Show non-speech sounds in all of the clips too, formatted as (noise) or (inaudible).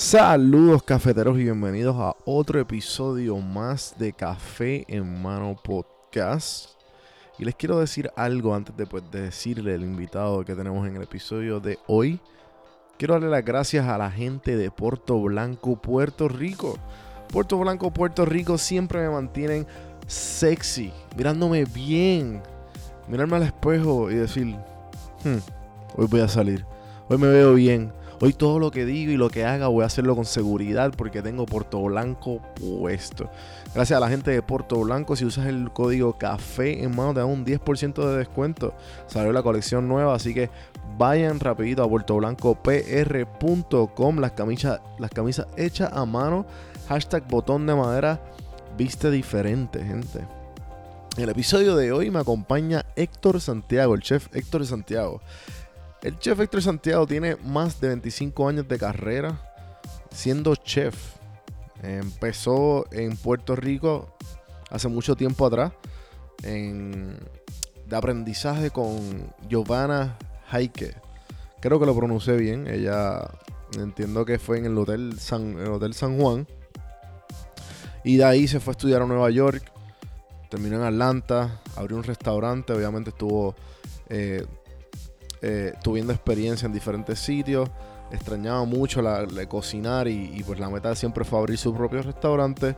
Saludos cafeteros y bienvenidos a otro episodio más de Café en Mano Podcast. Y les quiero decir algo antes de, pues, de decirle el invitado que tenemos en el episodio de hoy. Quiero darle las gracias a la gente de Puerto Blanco, Puerto Rico. Puerto Blanco, Puerto Rico siempre me mantienen sexy, mirándome bien, mirarme al espejo y decir, "Hmm, hoy voy a salir, hoy me veo bien, hoy todo lo que digo y lo que haga voy a hacerlo con seguridad porque tengo Puerto Blanco puesto. Gracias a la gente de Puerto Blanco, si usas el código café en mano te dan un 10% de descuento. Salió la colección nueva, así que vayan rapidito a puertoblancopr.com, las camisas, las camisas hechas a mano, hashtag botón de madera, viste diferente, gente. En el episodio de hoy me acompaña Héctor Santiago, el chef Héctor Santiago. El chef Héctor Santiago tiene más de 25 años de carrera siendo chef. Empezó en Puerto Rico hace mucho tiempo atrás en, de aprendizaje con Giovanna Heike. Creo que lo pronuncié bien. Ella entiendo que fue en el Hotel San, el Hotel San Juan. Y de ahí se fue a estudiar a Nueva York. Terminó en Atlanta. Abrió un restaurante. Obviamente estuvo eh, eh, tuviendo experiencia en diferentes sitios. Extrañaba mucho la, cocinar y, y, pues la meta siempre fue abrir su propio restaurante.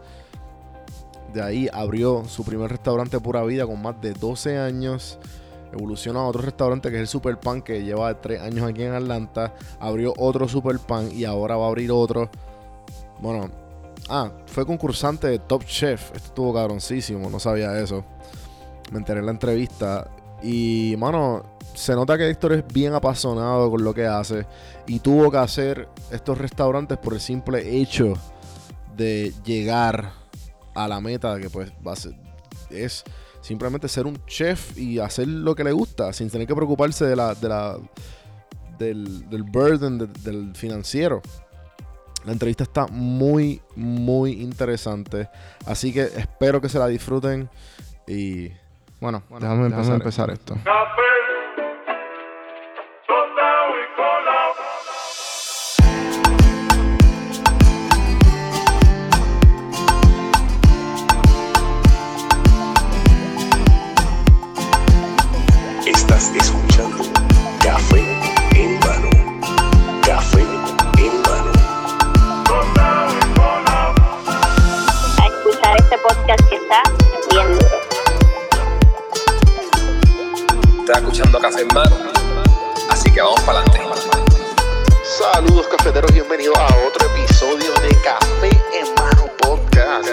De ahí abrió su primer restaurante pura vida con más de 12 años. Evolucionó a otro restaurante que es el Super Pan que lleva 3 años aquí en Atlanta. Abrió otro Super Pan y ahora va a abrir otro. Bueno, ah, fue concursante de Top Chef. Esto estuvo cabroncísimo, no sabía eso. Me enteré en la entrevista. Y, mano, se nota que Héctor es bien apasionado con lo que hace y tuvo que hacer estos restaurantes por el simple hecho de llegar a la meta que pues va a ser, es simplemente ser un chef y hacer lo que le gusta sin tener que preocuparse de la, de la del, del burden de, del financiero. La entrevista está muy, muy interesante. Así que espero que se la disfruten. Y bueno, bueno déjame, déjame empezar, esto. Estás escuchando Café en mano. Así que vamos para adelante. Saludos cafeteros, bienvenidos a otro episodio de Café en Mano Podcast.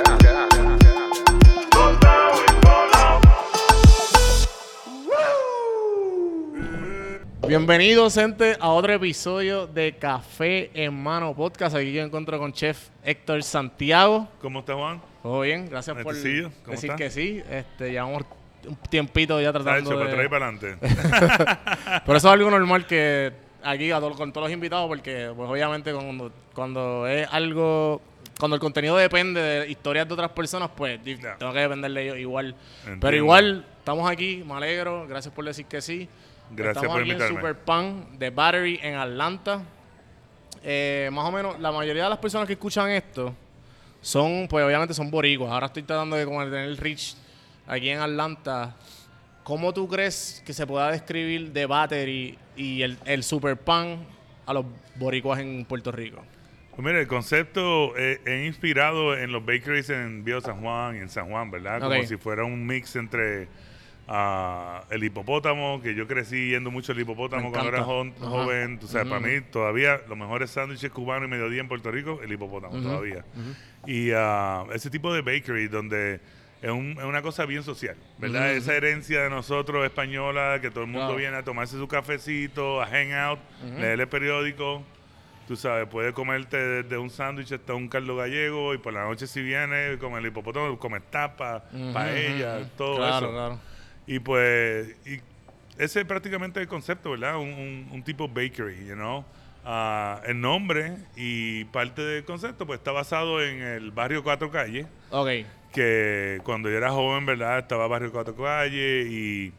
Bienvenidos, gente, a otro episodio de Café en Mano Podcast. Aquí yo encuentro con Chef Héctor Santiago. ¿Cómo está Juan? ¿Todo bien? Gracias por Netecillo, ¿cómo decir está? que sí. Este, llevamos un tiempito ya tratando hecho, de... pues trae para adelante. (laughs) Pero eso es algo normal que aquí a todo- con todos los invitados, porque pues obviamente cuando, cuando es algo, cuando el contenido depende de historias de otras personas, pues tengo que depender de ellos igual. Entiendo. Pero igual, estamos aquí, me alegro, gracias por decir que sí. Gracias estamos por aquí invitarme. en Super Pan de Battery en Atlanta. Eh, más o menos, la mayoría de las personas que escuchan esto son, pues obviamente son boricuas. Ahora estoy tratando de como de tener el reach aquí en Atlanta. ¿Cómo tú crees que se pueda describir de Battery y el, el Super Pan a los boricuas en Puerto Rico? Pues mira, el concepto eh, es inspirado en los bakeries en Viejo San Juan y en San Juan, ¿verdad? Como si fuera un mix entre ah, el hipopótamo, que yo crecí yendo mucho el hipopótamo cuando era jo- Ajá. joven. Tú sabes, para mí todavía los mejores sándwiches cubanos y mediodía en Puerto Rico, el hipopótamo todavía. Y ah, ese tipo de bakery donde es, un- es una cosa bien social, ¿verdad? Ujú. Esa herencia de nosotros española, que todo el mundo Claro. viene a tomarse su cafecito, a hang out, leer el periódico. Tú sabes, puedes comerte desde un sándwich hasta un caldo gallego y por la noche si viene, como el hipopótamo, comes tapa, Ujú, paella, ujú. todo claro, eso. Claro, Y pues, y ese es prácticamente el concepto, ¿verdad? Un, un- un tipo bakery, you know. Ah, el nombre y parte del concepto pues está basado en el barrio Cuatro Calles, Ok. Que cuando yo era joven, ¿verdad? Estaba barrio Cuatro Calles y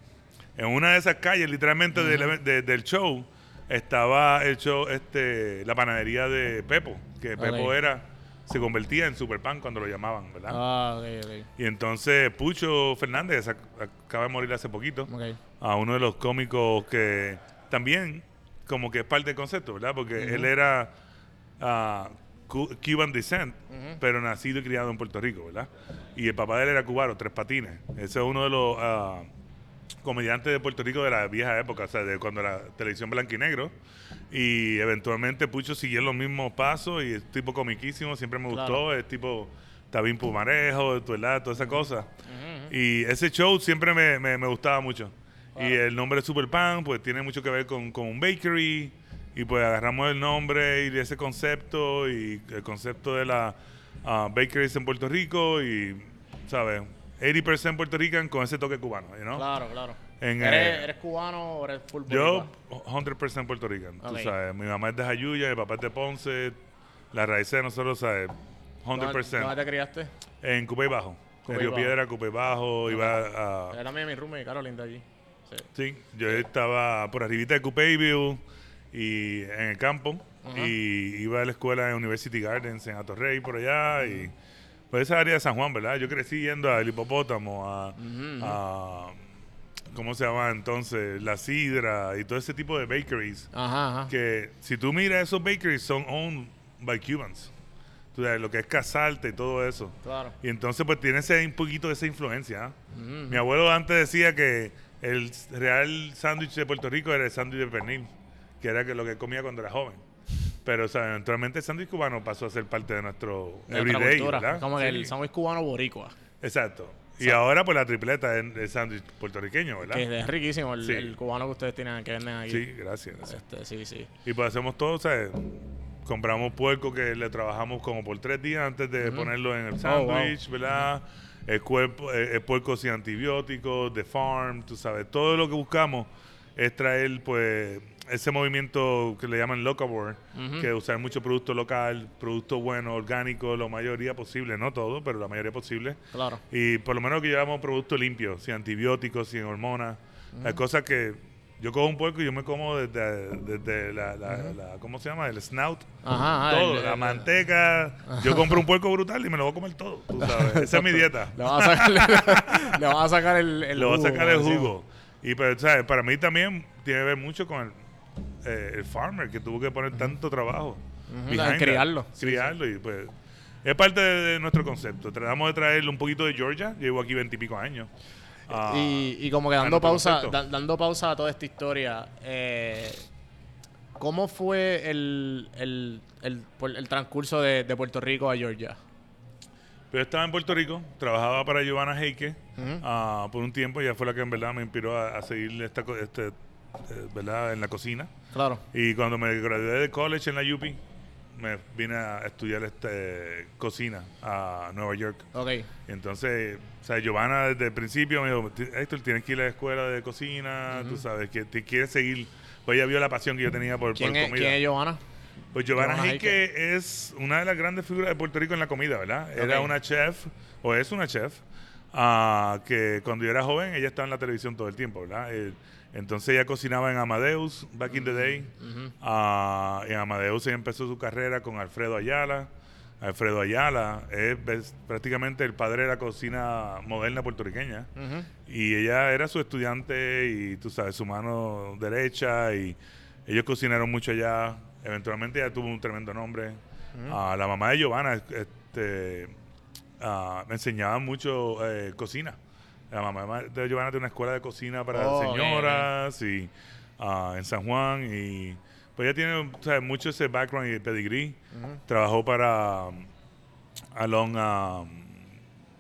en una de esas calles, literalmente del, de- del show, estaba el show, este, la panadería de Pepo. que Ok. Pepo era, se convertía en Super Pan cuando lo llamaban, ¿verdad? Ah, ok, ok. Y entonces Pucho Fernández ac- acaba de morir hace poquito, a uno de los cómicos que también como que es parte del concepto, ¿verdad? Porque él era ah, Cuban descent, pero nacido y criado en Puerto Rico, ¿verdad? Y el papá de él era cubano, Tres Patines. Ese es uno de los ah, comediantes de Puerto Rico de la vieja época, o sea, de cuando la televisión blanco y negro. Y eventualmente Pucho siguió los mismos pasos y es tipo comiquísimo, siempre me gustó, es tipo Tabín Pumarejo, ¿verdad? Toda esa cosa. Y ese show siempre me, me- me gustaba mucho. Y el nombre Super Pan, pues tiene mucho que ver con, con un bakery. Y pues agarramos el nombre y ese concepto y el concepto de la ah, bakeries en Puerto Rico y, ¿sabes? 80% Puerto Rican con ese toque cubano, you know? Claro, claro. En, ¿Eres, eh, ¿Eres cubano o eres full Yo, boricua? 100% Puerto Rican, tú sabes. Mi mamá es de Jayuya, mi papá es de Ponce. La raíz de nosotros, ¿sabes? 100%. ¿Dónde, dónde te criaste? En Cupey Bajo. Cupey en Río Bajo. Piedra, Cupey Bajo. Iba a... Era también mi roommate, Caroline, de allí. Sí. Sí, yo estaba por arribita de Cupeyville y en el campo. Ajá. Y iba a la escuela en University Gardens en Atorrey, por allá. Y pues esa área de San Juan, ¿verdad? Yo crecí yendo al hipopótamo, a, a- ¿cómo se llama entonces? La sidra y todo ese tipo de bakeries. Ajá, ajá. Que si tú miras esos bakeries son owned by Cubans. Tú sabes, lo que es Casalte y todo eso. Claro. Y entonces pues tiene ese, un poquito de esa influencia. ¿ah? Mi abuelo antes decía que el real sándwich de Puerto Rico era el sándwich de pernil, que era lo que comía cuando era joven. Pero o sea, eventualmente el sándwich cubano pasó a ser parte de nuestro De everyday. ¿verdad? Como Sí. el sándwich cubano boricua. Exacto. Y ahora pues la tripleta es el sándwich puertorriqueño, ¿verdad? Que es riquísimo el, Sí. el cubano que ustedes tienen, que venden aquí. Sí, gracias. gracias. Este, sí, sí. Y pues hacemos todo, ¿sabes? Compramos puerco que le trabajamos como por tres días antes de ponerlo en el Oh, wow. sándwich, ¿verdad? El, cuerpo, el, el puerco sin antibióticos, de farm, tú sabes. Todo lo que buscamos es traer, pues, ese movimiento que le llaman locavore, que usar mucho producto local, producto bueno, orgánico, lo mayoría posible, no todo, pero la mayoría posible. Claro. Y por lo menos que llevamos producto limpio, sin antibióticos, sin hormonas. Hay cosas que yo cojo un puerco y yo me como desde, desde la, la- la- ¿cómo se llama? El snout. Ajá, ajá, todo, el- la el- manteca. Yo compro un (laughs) puerco brutal y me lo voy a comer todo, tú sabes. Esa es mi dieta. Le vas a sacar, le, vas a sacar el, el Le voy a jugo, sacar el jugo. Y pues, ¿sabes? Para mí también tiene que ver mucho con el, eh, el farmer que tuvo que poner tanto trabajo. Al that. criarlo. Sí, Criarlo y pues es parte de, de nuestro concepto. Tratamos de traerle un poquito de Georgia. Llevo aquí veintipico años. Ah, y, y como que dando pausa, da- dando pausa a toda esta historia, eh, ¿cómo fue el, el, el, el transcurso de, de Puerto Rico a Georgia? Pero estaba en Puerto Rico, trabajaba para Giovanna Heike ah, por un tiempo. Ella fue la que en verdad me inspiró a, a seguir esta, este, ¿verdad? en la cocina. Claro. Y cuando me gradué de college en la UP, me vine a estudiar este, cocina a Nueva York. Ok. Y entonces, o sea, Giovanna desde el principio me dijo, "Ti- Héctor, tienes que ir a la escuela de cocina, tú sabes, que te quieres seguir. Pues ella vio la pasión que yo tenía por, ¿Quién por es, comida. ¿Quién es Giovanna? Pues Giovanna Heike es una de las grandes figuras de Puerto Rico en la comida, ¿verdad? Era una chef, o es una chef, ah, que cuando yo era joven, ella estaba en la televisión todo el tiempo, ¿verdad? Eh, entonces ella cocinaba en Amadeus, back in the day. Ah, en Amadeus ella empezó su carrera con Alfredo Ayala. Alfredo Ayala es, prácticamente el padre de la cocina moderna puertorriqueña. Ujú. Y ella era su estudiante y tú sabes, su mano derecha y ellos cocinaron mucho allá. Eventualmente ella tuvo un tremendo nombre. Ah, la mamá de Giovanna este, ah, me enseñaba mucho eh, cocina. La mamá de Giovanna tiene una escuela de cocina para Oh, señoras y ah, en San Juan y pues ella tiene o sea, mucho ese background y pedigree. Trabajó para um, Alon um,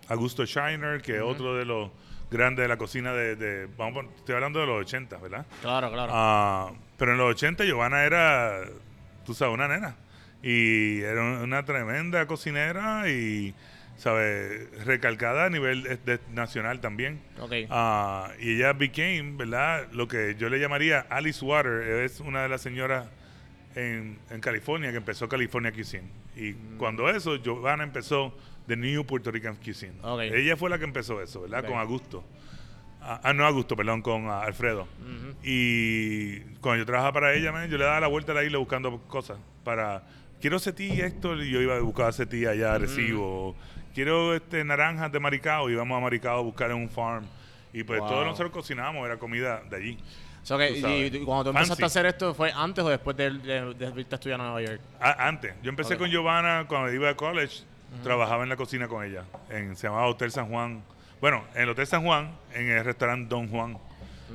Augusto Shiner, que es otro de los grandes de la cocina de, de- vamos, estoy hablando de los 80, ¿verdad? Claro, claro. Ah, pero en los 80 Giovanna era, tú sabes, una nena. Y era un- una tremenda cocinera y, ¿sabes? Recalcada a nivel de- nacional también. ok. Ah, y ella became, ¿verdad? Lo que yo le llamaría Alice Water. Es una de las señoras en, en California que empezó California Cuisine. Y Mm. cuando eso, Giovanna empezó The New Puerto Rican Cuisine. Ella fue la que empezó eso, ¿verdad? Con Augusto. Ah, ah, no Augusto, perdón, con ah, Alfredo. Y cuando yo trabajaba para ella, man, yo le daba la vuelta a la isla buscando cosas para quiero setí, Héctor, y yo iba a buscar setí allá, recibo. Quiero este naranjas de Maricao, y íbamos a Maricao a buscar en un farm. Y pues Wow. todos nosotros cocinábamos, era comida de allí. So que, y, y cuando tú empezaste a hacer esto, ¿fue antes o después de, de, de irte a estudiar a Nueva York? A- antes, yo empecé con Giovanna cuando iba a college, trabajaba en la cocina con ella, en, se llamaba Hotel San Juan. Bueno, en el Hotel San Juan, en el restaurante Don Juan.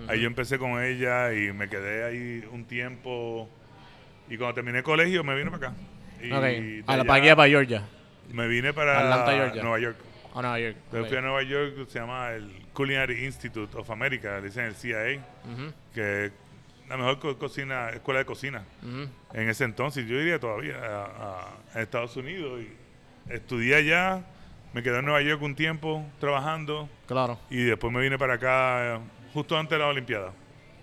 Ahí yo empecé con ella y me quedé ahí un tiempo. Y cuando terminé el colegio me vine para acá. Y Ok. de A la allá aquí, para Georgia. Me vine para Atlanta. Nueva York. A Nueva York. Entonces Ok. fui a Nueva York, se llama el Culinary Institute of America, le dicen el CIA, Ujú, que es la mejor co- cocina, escuela de cocina ujú. en ese entonces, yo diría todavía, a, a- Estados Unidos. Y estudié allá, me quedé en Nueva York un tiempo trabajando Claro. y después me vine para acá justo antes de la Olimpiada,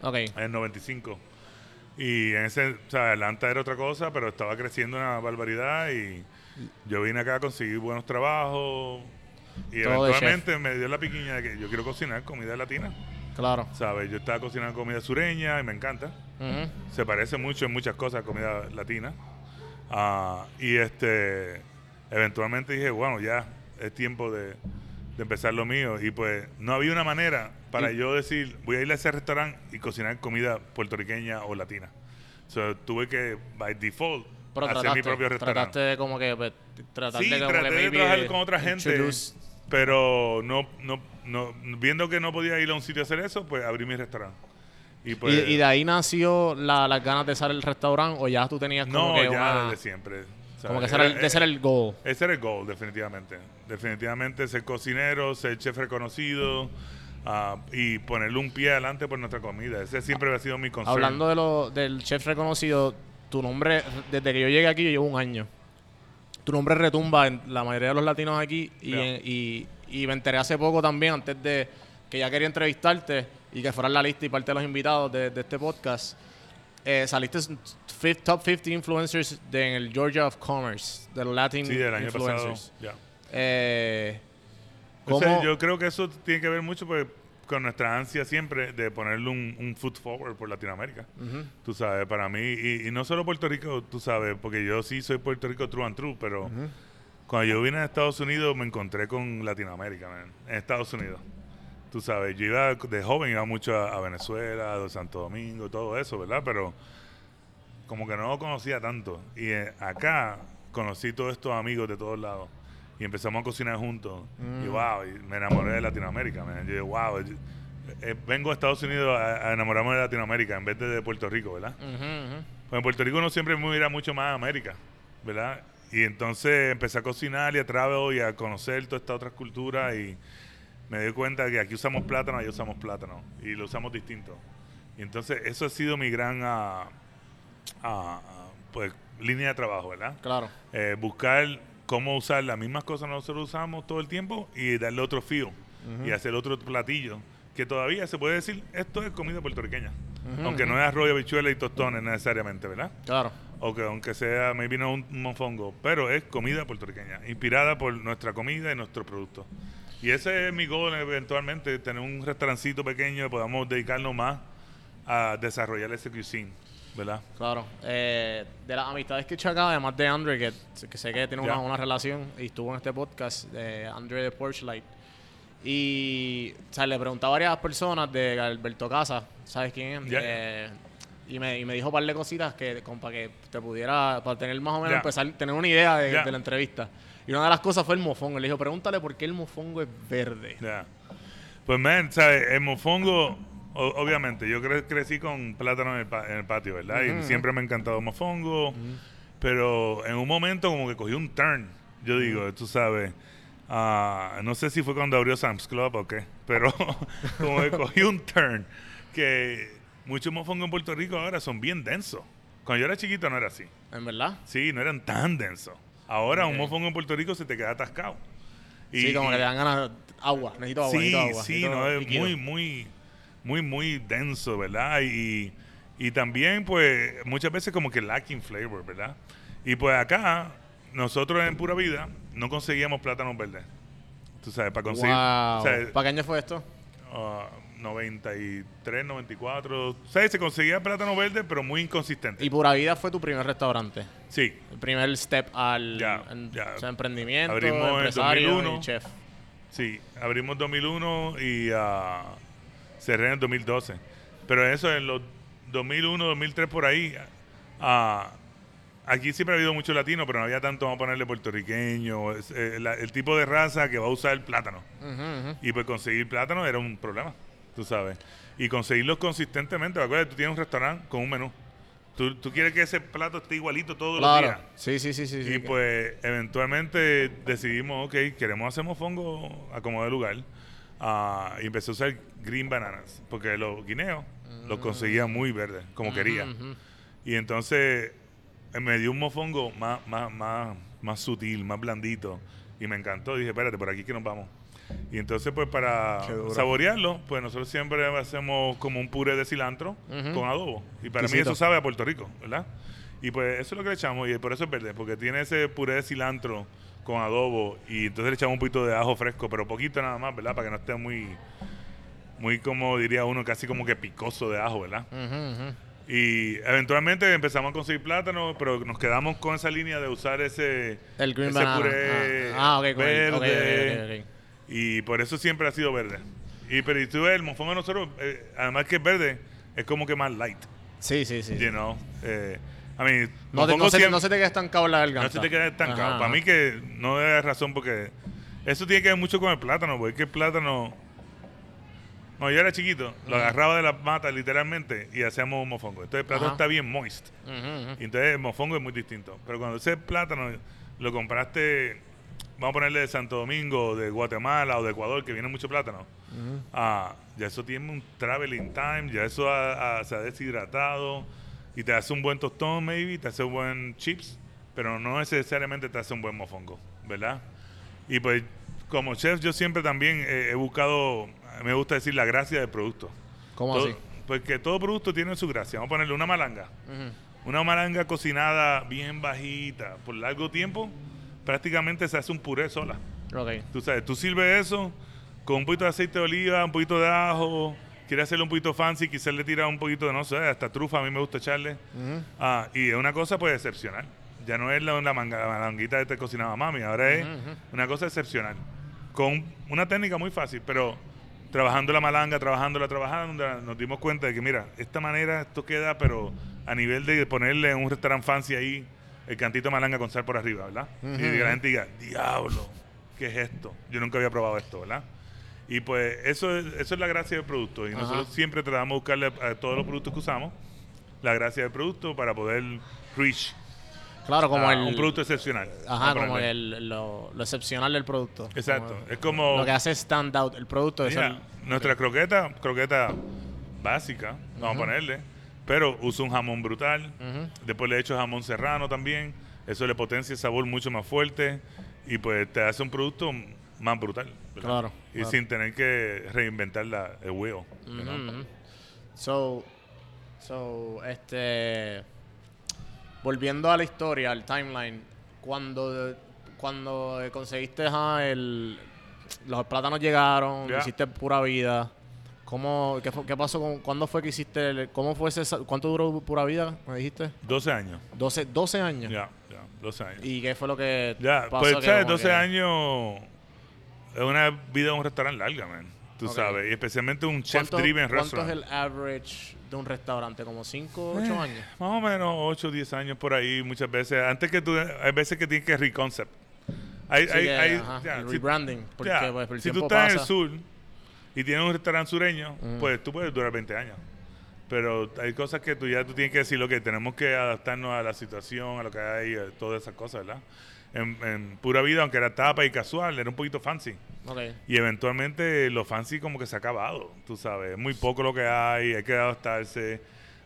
Ok. en el 95. Y en ese, o sea, Atlanta era otra cosa, pero estaba creciendo una barbaridad y yo vine acá a conseguir buenos trabajos y Todo eventualmente me dio la piquiña de que yo quiero cocinar comida latina, Claro. ¿sabes? Yo estaba cocinando comida sureña y me encanta se parece mucho en muchas cosas a comida latina. Ah, y este eventualmente dije, bueno, ya es tiempo de, de empezar lo mío. Y pues no había una manera para Y- yo decir, voy a ir a ese restaurante y cocinar comida puertorriqueña o latina. So, tuve que, by default, Pero hacer trataste, mi propio trataste restaurante. de como que pues, tratar Sí, de como traté que de trabajar con otra gente, introduce- pero no, no, no, viendo que no podía ir a un sitio a hacer eso, pues abrí mi restaurante. Y, pues, y, y de ahí nació la- las ganas de hacer el restaurante o ya tú tenías como no, que ya una- desde siempre. como que ese era el, Era- ser el goal. Ese era el goal, definitivamente. Definitivamente ser cocinero, ser chef reconocido ah, y ponerle un pie adelante por nuestra comida. Ese siempre ha sido mi concern. Hablando de lo, del chef reconocido, tu nombre, desde que yo llegué aquí, yo llevo un año. Tu nombre retumba en la mayoría de los latinos aquí y, y, y me enteré hace poco también, antes de que ya quería entrevistarte y que fueras la lista y parte de los invitados de, de este podcast. Eh, saliste s- fif- top 50 influencers de, en el Georgia of Commerce, del Latin Sí, del año pasado. Influencers. ya. Eh, O sea, ¿cómo- yo creo que eso tiene que ver mucho pues, con nuestra ansia siempre de ponerle un, un foot forward por Latinoamérica. Tú sabes, para mí, y, y no solo Puerto Rico, tú sabes, porque yo sí soy Puerto Rico true and true, pero cuando yo vine a Estados Unidos me encontré con Latinoamérica, man, en Estados Unidos. Tú sabes, yo iba de joven, iba mucho a, a Venezuela, a Santo Domingo, todo eso, ¿verdad? Pero como que no lo conocía tanto. Y eh, acá conocí todos estos amigos de todos lados. Y empezamos a cocinar juntos. Y wow, y me enamoré de Latinoamérica, man. Yo dije, wow, eh, eh, vengo a Estados Unidos a, a enamorarme de Latinoamérica en vez de de Puerto Rico, ¿verdad? Pues en Puerto Rico uno siempre mira mucho más a América, ¿verdad? Y entonces empecé a cocinar y a trabajar y a conocer todas estas otras culturas y me di cuenta que aquí usamos plátano, allá usamos plátano y lo usamos distinto. Y entonces eso ha sido mi gran ah, pues, línea de trabajo, ¿verdad? Claro. Eh, buscar cómo usar las mismas cosas que nosotros usamos todo el tiempo y darle otro feel y hacer otro platillo que todavía se puede decir esto es comida puertorriqueña. Aunque no es arroz, habichuela y tostones necesariamente, ¿verdad? Claro. O que aunque sea, maybe no un mofongo, pero es comida puertorriqueña, inspirada por nuestra comida y nuestro producto. Y ese es mi goal eventualmente, tener un restaurancito pequeño que podamos dedicarnos más a desarrollar ese cuisine, ¿verdad? Claro. Eh, de las amistades que he hecho acá, además de Andre, que, que sé que tiene una, relación y estuvo en este podcast, de Andre de Porchlight. Y o sea, le pregunté a varias personas de Alberto Casa, ¿sabes quién es? Eh, y, me, y me dijo un par de cositas que, para que te pudiera, para tener más o menos, empezar, tener una idea de, de la entrevista. Y una de las cosas fue el mofongo. Le dijo, pregúntale por qué el mofongo es verde. Pues, man, ¿sabes? El mofongo, o- obviamente, yo cre- crecí con plátano en el, pa- en el patio, ¿verdad? Y siempre me ha encantado mofongo. Pero en un momento como que cogí un turn, yo digo, tú sabes. ah, no sé si fue cuando abrió Sam's Club o qué, pero (laughs) como que cogí un turn que muchos mofongos en Puerto Rico ahora son bien densos. Cuando yo era chiquito no era así. ¿En verdad? Sí, no eran tan densos. Ahora un mofongo en Puerto Rico se te queda atascado. Y- sí, como que te dan ganas agua. Necesito agua, Sí, necesito agua. sí, necesito no, es líquido. muy, muy, muy, muy denso, ¿verdad? Y, y también, pues, muchas veces como que lacking flavor, ¿verdad? Y pues acá, nosotros en Pura Vida no conseguíamos plátanos verdes. Tú sabes, para conseguir... Wow. o sea, ¿Para qué año fue esto? ah, 93, 94. ¿Sabes? Se conseguía plátano verde, pero muy inconsistente. Y Pura Vida fue tu primer restaurante. sí, El primer step al Ya, en- ya. o sea, emprendimiento, Abrimos en empresario 2001. y chef. sí. Abrimos 2001 y ah, cerré en el 2012. Pero eso en los 2001, 2003 por ahí. ah, aquí siempre ha habido mucho latino, pero no había tanto, vamos a ponerle puertorriqueño. es, eh, la- el tipo de raza que va a usar el plátano. Y pues conseguir plátano era un problema, tú sabes. Y conseguirlos consistentemente. Acuérdate, tú tienes un restaurante con un menú. Tú, tú quieres que ese plato esté igualito todos los días. Claro. Sí, sí, sí, sí. sí. Y pues eventualmente decidimos, ok, queremos hacer mofongo a como de lugar. Ah, y empecé a usar green bananas, porque los guineos los conseguía muy verdes, como quería. Y entonces eh, me dio un mofongo más, más, más, más sutil, más blandito. Y me encantó. Dije, espérate, por aquí que nos vamos. Y entonces, pues para saborearlo, pues nosotros siempre hacemos como un puré de cilantro con adobo. Y para mí eso sabe a Puerto Rico, ¿verdad? Y pues eso es lo que le echamos. Y por eso es verde, porque tiene ese puré de cilantro con adobo. Y entonces le echamos un poquito de ajo fresco, pero poquito nada más, ¿verdad? Para que no esté muy, muy como diría uno, casi como que picoso de ajo, ¿verdad? Y eventualmente empezamos a conseguir plátano, pero nos quedamos con esa línea de usar ese, El green ese puré ah, ah, ok, con el- ok, ok, verde. ok, ok. Y por eso siempre ha sido verde. Y pero y tú ves, el de nosotros, eh, además que es verde, es como que más light, Sí, sí, sí. you know. Eh, I mean, No, te, no, se, siempre- no se te queda estancado la garganta. no se te queda estancado. Ajá, Para ajá. mí que no es razón porque eso tiene que ver mucho con el plátano, porque es que el plátano... No, yo era chiquito, lo agarraba de las matas literalmente y hacíamos un mofongo. Entonces el plátano está bien moist. Entonces el mofongo es muy distinto. Pero cuando ese plátano lo compraste, vamos a ponerle de Santo Domingo, de Guatemala o de Ecuador, que viene mucho plátano, ah, ya eso tiene un traveling time, ya eso ha- ha- se ha deshidratado y te hace un buen tostón, maybe, te hace un buen chips, pero no necesariamente te hace un buen mofongo, ¿verdad? Y pues como chef yo siempre también eh, he buscado, me gusta decir la gracia del producto. ¿Cómo Todo- así? Porque todo producto tiene su gracia. Vamos a ponerle una malanga. Una malanga cocinada bien bajita por largo tiempo, prácticamente se hace un puré sola. Ok. Tú sabes, tú sirves eso con un poquito de aceite de oliva, un poquito de ajo, quieres hacerlo un poquito fancy, quizás le tiras un poquito de, no sé, hasta trufa, a mí me gusta echarle. Ah, y es una cosa pues excepcional. Ya no es la, la, manga- la malanguita de te cocinaba mami, ahora es una cosa excepcional. Con una técnica muy fácil, pero trabajando la malanga, trabajándola, trabajando, nos dimos cuenta de que, mira, esta manera esto queda, pero a nivel de ponerle en un restaurante fancy ahí el cantito de malanga con sal por arriba, ¿verdad? Y que la gente diga, diablo, ¿qué es esto? Yo nunca había probado esto, ¿verdad? Y pues eso es, eso es la gracia del producto. Y Ajá. nosotros siempre tratamos de buscarle a todos los productos que usamos la gracia del producto para poder reach Claro, como el. un producto excepcional. Ajá, como el, lo, lo excepcional del producto. Exacto. Como- es como Lo que hace stand out el producto es mira, el. nuestra croqueta, croqueta básica, vamos a ponerle, pero usa un jamón brutal. Después le echo jamón serrano también. Eso le potencia el sabor mucho más fuerte y pues te hace un producto más brutal. ¿Verdad? Claro, Y claro. sin tener que reinventar la, el huevo. know. ujú. So, so, este, volviendo a la historia, al timeline, cuando, cuando conseguiste ajá, el, los plátanos llegaron, Ya. hiciste pura vida. ¿Cómo, qué, qué pasó con, cuándo fue que hiciste, el- cómo fue ese, cuánto duró pura vida, me dijiste? 12 años. 12, 12 años. Ya, ya, 12 años. ¿Y qué fue lo que Ya, pasó? pues, ¿sabes? como 12 que- años es una vida en un restaurante larga, man. Tú sabes, y especialmente un ¿Cuánto, chef-driven ¿Cuánto restaurant. es el average de un restaurante? ¿Como 5, 8 Eh, años? Más o menos 8, 10 años por ahí, muchas veces. Antes que tú, hay veces que tienes que reconcept. Hay, Sí, hay, que, hay- ajá, ya, el si- rebranding. Porque ya, pues, el si tú estás en el sur y tienes un restaurante sureño, Mm. pues tú puedes durar 20 años. Pero hay cosas que tú ya tú tienes que decir, lo que tenemos que adaptarnos a la situación, a lo que hay, a todas esas cosas, ¿verdad? En, en pura vida, aunque era tapa y casual, era un poquito fancy. Y eventualmente lo fancy como que se ha acabado, tú sabes. Es muy poco lo que hay, hay que adaptarse.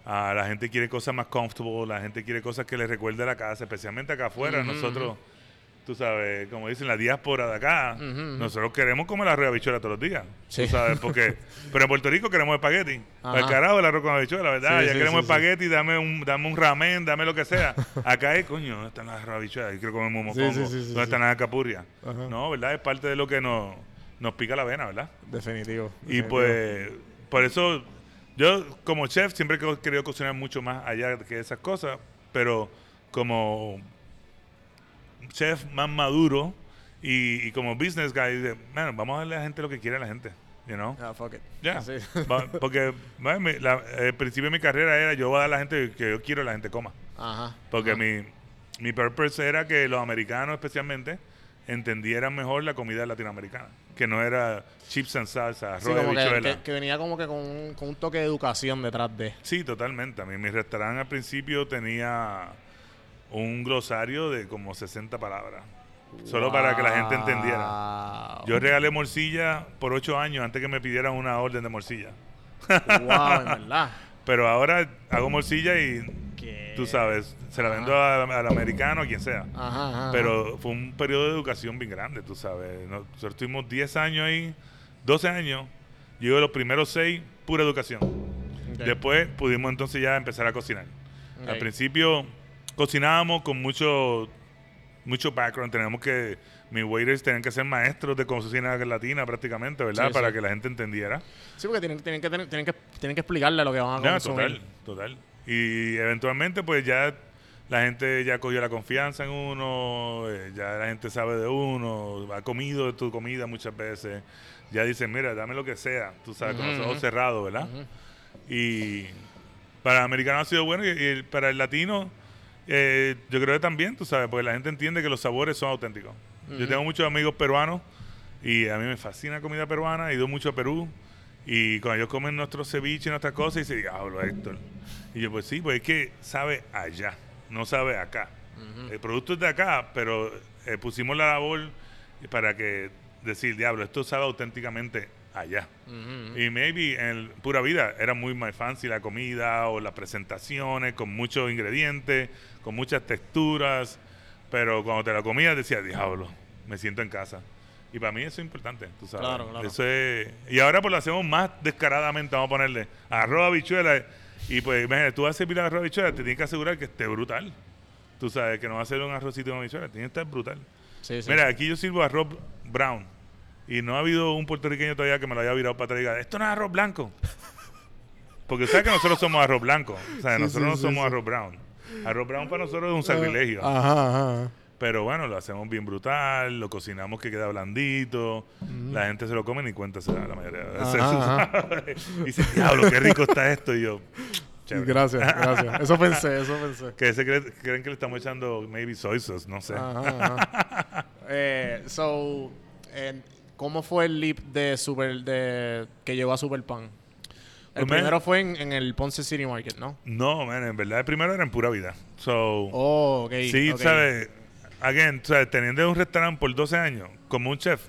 Ah, la gente quiere cosas más comfortable, la gente quiere cosas que les recuerde la casa, especialmente acá afuera. Nosotros, tú sabes, como dicen, la diáspora de acá, nosotros queremos comer arroz y habichuela todos los días. Sí. Tú sabes, porque... (laughs) pero en Puerto Rico queremos espagueti. Para el carajo el arroz con habichuela, ¿verdad? Sí, ya sí, queremos espagueti, dame un, dame un ramen, dame lo que sea. (laughs) Acá es, coño, ¿dónde están las arroz y habichuelas? Yo quiero comer un mofongo. sí, sí, sí, ¿Dónde están las alcapurrias? Ajá. No, ¿verdad? Es parte de lo que nos, nos pica la vena, ¿verdad? Definitivo. Y pues, por eso, yo como chef siempre he querido cocinar mucho más allá que esas cosas, pero como chef más maduro y, y como business guy, dice, "Man, vamos a darle a la gente lo que quiere la gente, you know? Ah, fuck it. Ya, Sí. (laughs) Porque bueno, mi- la- el principio de mi carrera era yo voy a dar a la gente que yo quiero que la gente coma. Ajá. Porque ajá. mi, mi purpose era que los americanos especialmente entendieran mejor la comida latinoamericana. Que no era chips and salsa, Sí, arroz de como que, habichuela. que- que venía como que con un, con un toque de educación detrás de. Sí, totalmente. A mí mi restaurante al principio tenía un glosario de como 60 palabras. Solo para que la gente entendiera. Yo regalé morcilla por 8 años antes que me pidieran una orden de morcilla. wow, en (laughs) verdad. Pero ahora hago morcilla y ¿Qué? tú sabes, se la vendo al americano, a quien sea. Ajá, ajá. Pero fue un periodo de educación bien grande, tú sabes. Nosotros estuvimos 10 años ahí, 12 años. Yo los primeros 6, pura educación. Después pudimos entonces ya empezar a cocinar. Al principio cocinábamos con mucho mucho background. Tenemos que, mis waiters tenían que ser maestros de cocina latina prácticamente, ¿verdad? Sí, Para sí. que la gente entendiera. Sí, porque tienen, tienen, que, tener- tienen, que, tienen que explicarle lo que van a consumir. total, total. Y eventualmente, pues ya la gente ya cogió la confianza en uno, eh, ya la gente sabe de uno, ha comido de tu comida muchas veces. Ya dicen, mira, dame lo que sea, tú sabes, con los ojos cerrados, ¿verdad? Y para el americano ha sido bueno y, y para el latino, eh, yo creo que también, tú sabes, porque la gente entiende que los sabores son auténticos. Yo tengo muchos amigos peruanos y a mí me fascina la comida peruana, he ido mucho a Perú. Y cuando ellos comen nuestros ceviches y nuestras cosas, y dicen, diablo, Héctor. Y yo, pues sí, pues es que sabe allá, no sabe acá. El producto es de acá, pero eh, pusimos la labor para que decir, diablo, esto sabe auténticamente allá. Y maybe en el pura vida era muy más fancy la comida o las presentaciones con muchos ingredientes, con muchas texturas, pero cuando te la comías decías, diablo, me siento en casa. Y para mí eso es importante, tú sabes. Claro, claro. Eso es- y ahora pues lo hacemos más descaradamente, vamos a ponerle arroz, habichuela. Y pues, imagínate, tú vas a servir arroz, habichuela, te tienes que asegurar que esté brutal. Tú sabes que no va a ser un arrocito con habichuela, tiene que estar brutal. Sí, sí. Mira, aquí yo sirvo arroz brown. Y no ha habido un puertorriqueño todavía que me lo haya virado para atrás y diga, esto no es arroz blanco. (laughs) Porque sabes que nosotros somos arroz blanco. O sea, Sí, nosotros sí, no sí, somos arroz brown. Arroz brown para nosotros es un sacrilegio. Ajá, ajá. Pero bueno, lo hacemos bien brutal, lo cocinamos que queda blandito. La gente se lo come ni cuenta se da la mayoría de veces. (laughs) Ajá. Y dice, diablo, qué rico está esto. Y yo, chévere. Gracias, (laughs) gracias. Eso pensé, eso pensé. Que se cree- creen que le estamos echando maybe soy sauce, no sé. Ajá, ajá. Eh, so, ¿cómo fue el leap de Super de que llegó a Superpan? El Pues, man- primero fue en, en el Ponce City Market, ¿no? No, man, en verdad el primero era en pura vida. So, Oh, ok. Sí. ¿sabes? Again, ¿sabes? teniendo un restaurante por 12 años, como un chef,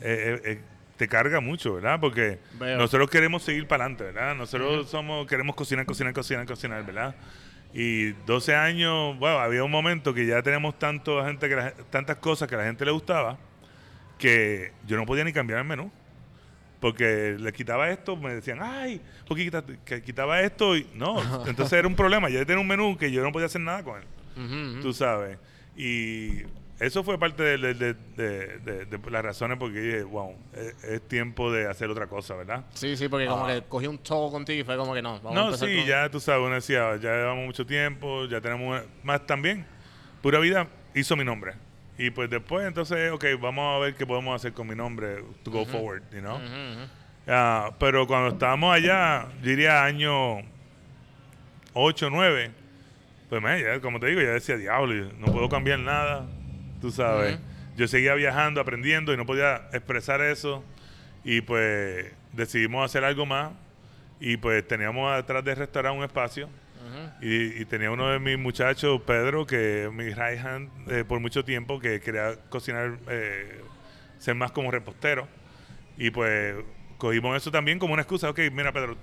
eh, eh, eh, te carga mucho, ¿verdad? Porque Veo. nosotros queremos seguir para adelante, ¿verdad? Nosotros somos, queremos cocinar, cocinar, cocinar, cocinar, ¿verdad? Y 12 años, bueno, había un momento que ya tenemos tanto gente que la- tantas cosas que a la gente le gustaba que yo no podía ni cambiar el menú. Porque le quitaba esto, me decían, ay, ¿por qué quitaste- que quitaba esto? Y, no, (laughs) entonces era un problema. Ya tenía un menú que yo no podía hacer nada con él ujú. tú sabes. Y eso fue parte de, de- de- de- las razones porque dije, wow, es, es tiempo de hacer otra cosa, ¿verdad? Sí, sí, porque como Ah. que cogí un toque contigo y fue como que no. Vamos a no, empezar sí, con- ya tú sabes, uno decía, ya llevamos mucho tiempo, ya tenemos una- más también. Pura Vida hizo mi nombre. Y pues después, entonces, ok, vamos a ver qué podemos hacer con mi nombre to go forward, you know? Ah, pero cuando estábamos allá, yo diría año 8, 9, pues man, ya, como te digo, ya decía, diablo, no puedo cambiar nada, tú sabes. Yo seguía viajando, aprendiendo y no podía expresar eso. Y pues decidimos hacer algo más. Y pues teníamos atrás del restaurante un espacio. Y, y tenía uno de mis muchachos, Pedro, que mi right hand eh, por mucho tiempo, que quería cocinar, eh, ser más como repostero. Y pues cogimos eso también como una excusa. Ok, mira, Pedro,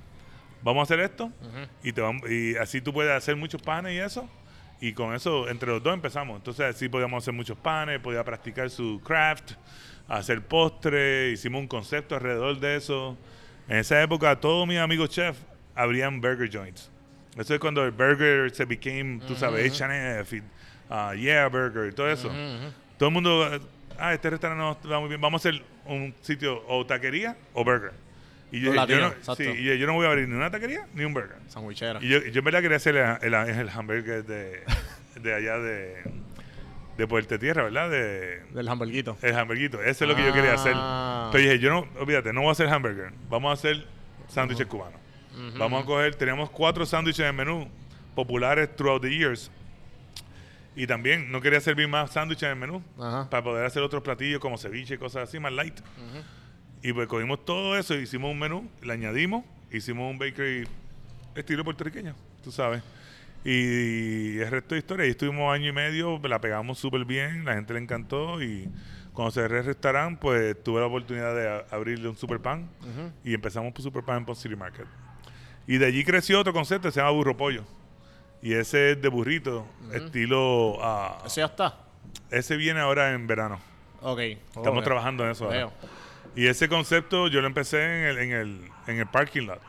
vamos a hacer esto. Ujú. y, te vamos, y así tú puedes hacer muchos panes y eso. Y con eso, entre los dos empezamos. Entonces así podíamos hacer muchos panes, podía practicar su craft, hacer postre, hicimos un concepto alrededor de eso. En esa época todos mis amigos chefs abrían burger joints. Eso es cuando el burger se became, tú sabes, H&F y ah, Yeah Burger y todo eso. Todo el mundo, ah, este restaurante no va muy bien, vamos a hacer un sitio o taquería o burger. Y yo, no, sí, y yo, yo no voy a abrir ni una taquería ni un burger. Sandwichera. Y yo, yo en verdad quería hacer el, el, el hamburger de, de allá de, de Puerto Tierra, ¿verdad? De, Del hamburguito. el hamburguito. Eso es lo que yo quería hacer. Ah. Pero dije, yo no, olvídate, no voy a hacer hamburger. Vamos a hacer sándwiches cubanos. Vamos a coger, teníamos cuatro sándwiches en el menú populares throughout the years. Y también no quería servir más sándwiches en el menú Ajá. para poder hacer otros platillos como ceviche y cosas así, más light. Y pues cogimos todo eso, hicimos un menú, le añadimos, hicimos un bakery estilo puertorriqueño, tú sabes. Y el resto de historia, y estuvimos año y medio, la pegamos súper bien, la gente le encantó y cuando cerré el restaurante, pues tuve la oportunidad de a- abrirle un super pan y empezamos por super pan en Pond City Market. Y de allí creció otro concepto, se llama burro pollo. Y ese es de burrito, estilo... ah, Eso ya está. ese viene ahora en verano. Ok. Estamos ok. trabajando en eso ahora. Y ese concepto yo lo empecé en el, en el, en el parking lot.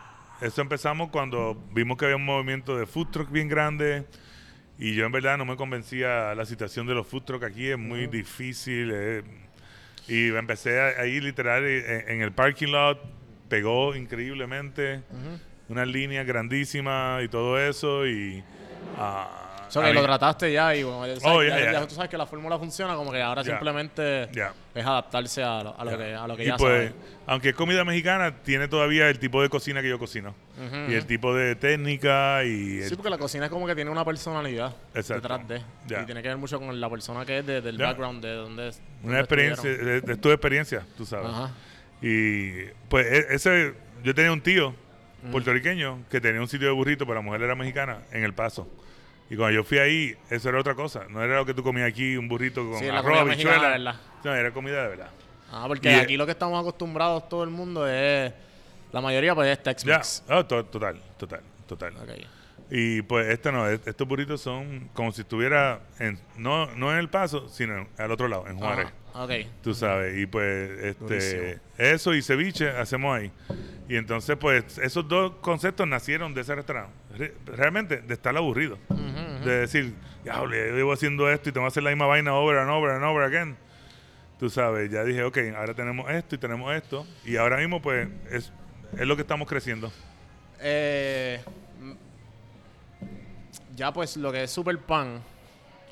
Eso empezamos cuando vimos que había un movimiento de food truck bien grande. Y yo en verdad no me convencía la situación de los food truck aquí, es muy difícil. eh. y empecé ahí literal en, en el parking lot, pegó increíblemente, unas líneas grandísimas y todo eso. Y a que lo trataste ya y bueno, ya, Oh, ya, ya- tú sabes que la fórmula funciona, como que ahora Ya. simplemente es adaptarse a lo, a lo que, a lo que y ya pues, sabes. aunque es comida mexicana, tiene todavía el tipo de cocina que yo cocino. Y el tipo de técnica y el- Sí, porque la cocina es como que tiene una personalidad Exacto. detrás de. Y tiene que ver mucho con la persona que es, de- del background, de dónde es. una experiencia, de, de tu experiencia, tú sabes. Ajá. Y pues e- ese, yo tenía un tío puertorriqueño que tenía un sitio de burrito, pero la mujer era mexicana, en El Paso. Y cuando yo fui ahí, eso era otra cosa. No era lo que tú comías aquí, un burrito con Sí, la arroz. ¿verdad? No, era comida de verdad. Ah, porque Y, aquí lo que estamos acostumbrados todo el mundo es. La mayoría, pues, es Ya, Tex-Mex. To- total, total, total. Y pues este no, es- estos burritos son como si estuviera en, no, no en El Paso, sino en- al otro lado, en Juárez. Ajá, Ok. Tú sabes, y pues este eso y ceviche hacemos ahí. Y entonces pues esos dos conceptos nacieron de ese restaurante. Re- realmente de estar aburrido. De decir, yo llevo haciendo esto y tengo que hacer la misma vaina over and over and over again. Tú sabes, ya dije, ok, ahora tenemos esto y tenemos esto. Y ahora mismo pues es, es lo que estamos creciendo. Eh, ya pues lo que es Super Pan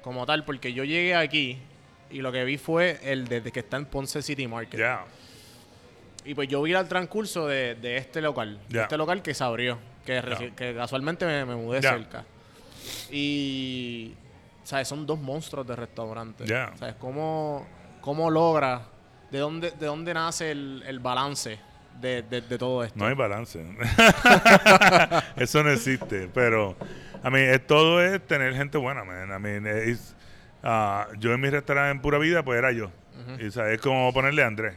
como tal, porque yo llegué aquí y lo que vi fue el desde que está en Ponce City Market. Ya. Y pues yo vi al transcurso de, de este local, de Ya. este local que se abrió, que, reci- que casualmente me, me mudé cerca. Y, ¿sabes? Son dos monstruos de restaurante. Ya. ¿Sabes? ¿Cómo, cómo logra, de dónde, de dónde nace el, el balance de, de- de todo esto? No hay balance. (laughs) Eso no existe. Pero, a mí, todo es tener gente buena, man. I mean, es- ah, yo en mi restaurante en pura vida, pues era yo. Y, ¿sabes? Es como ponerle a Andrés.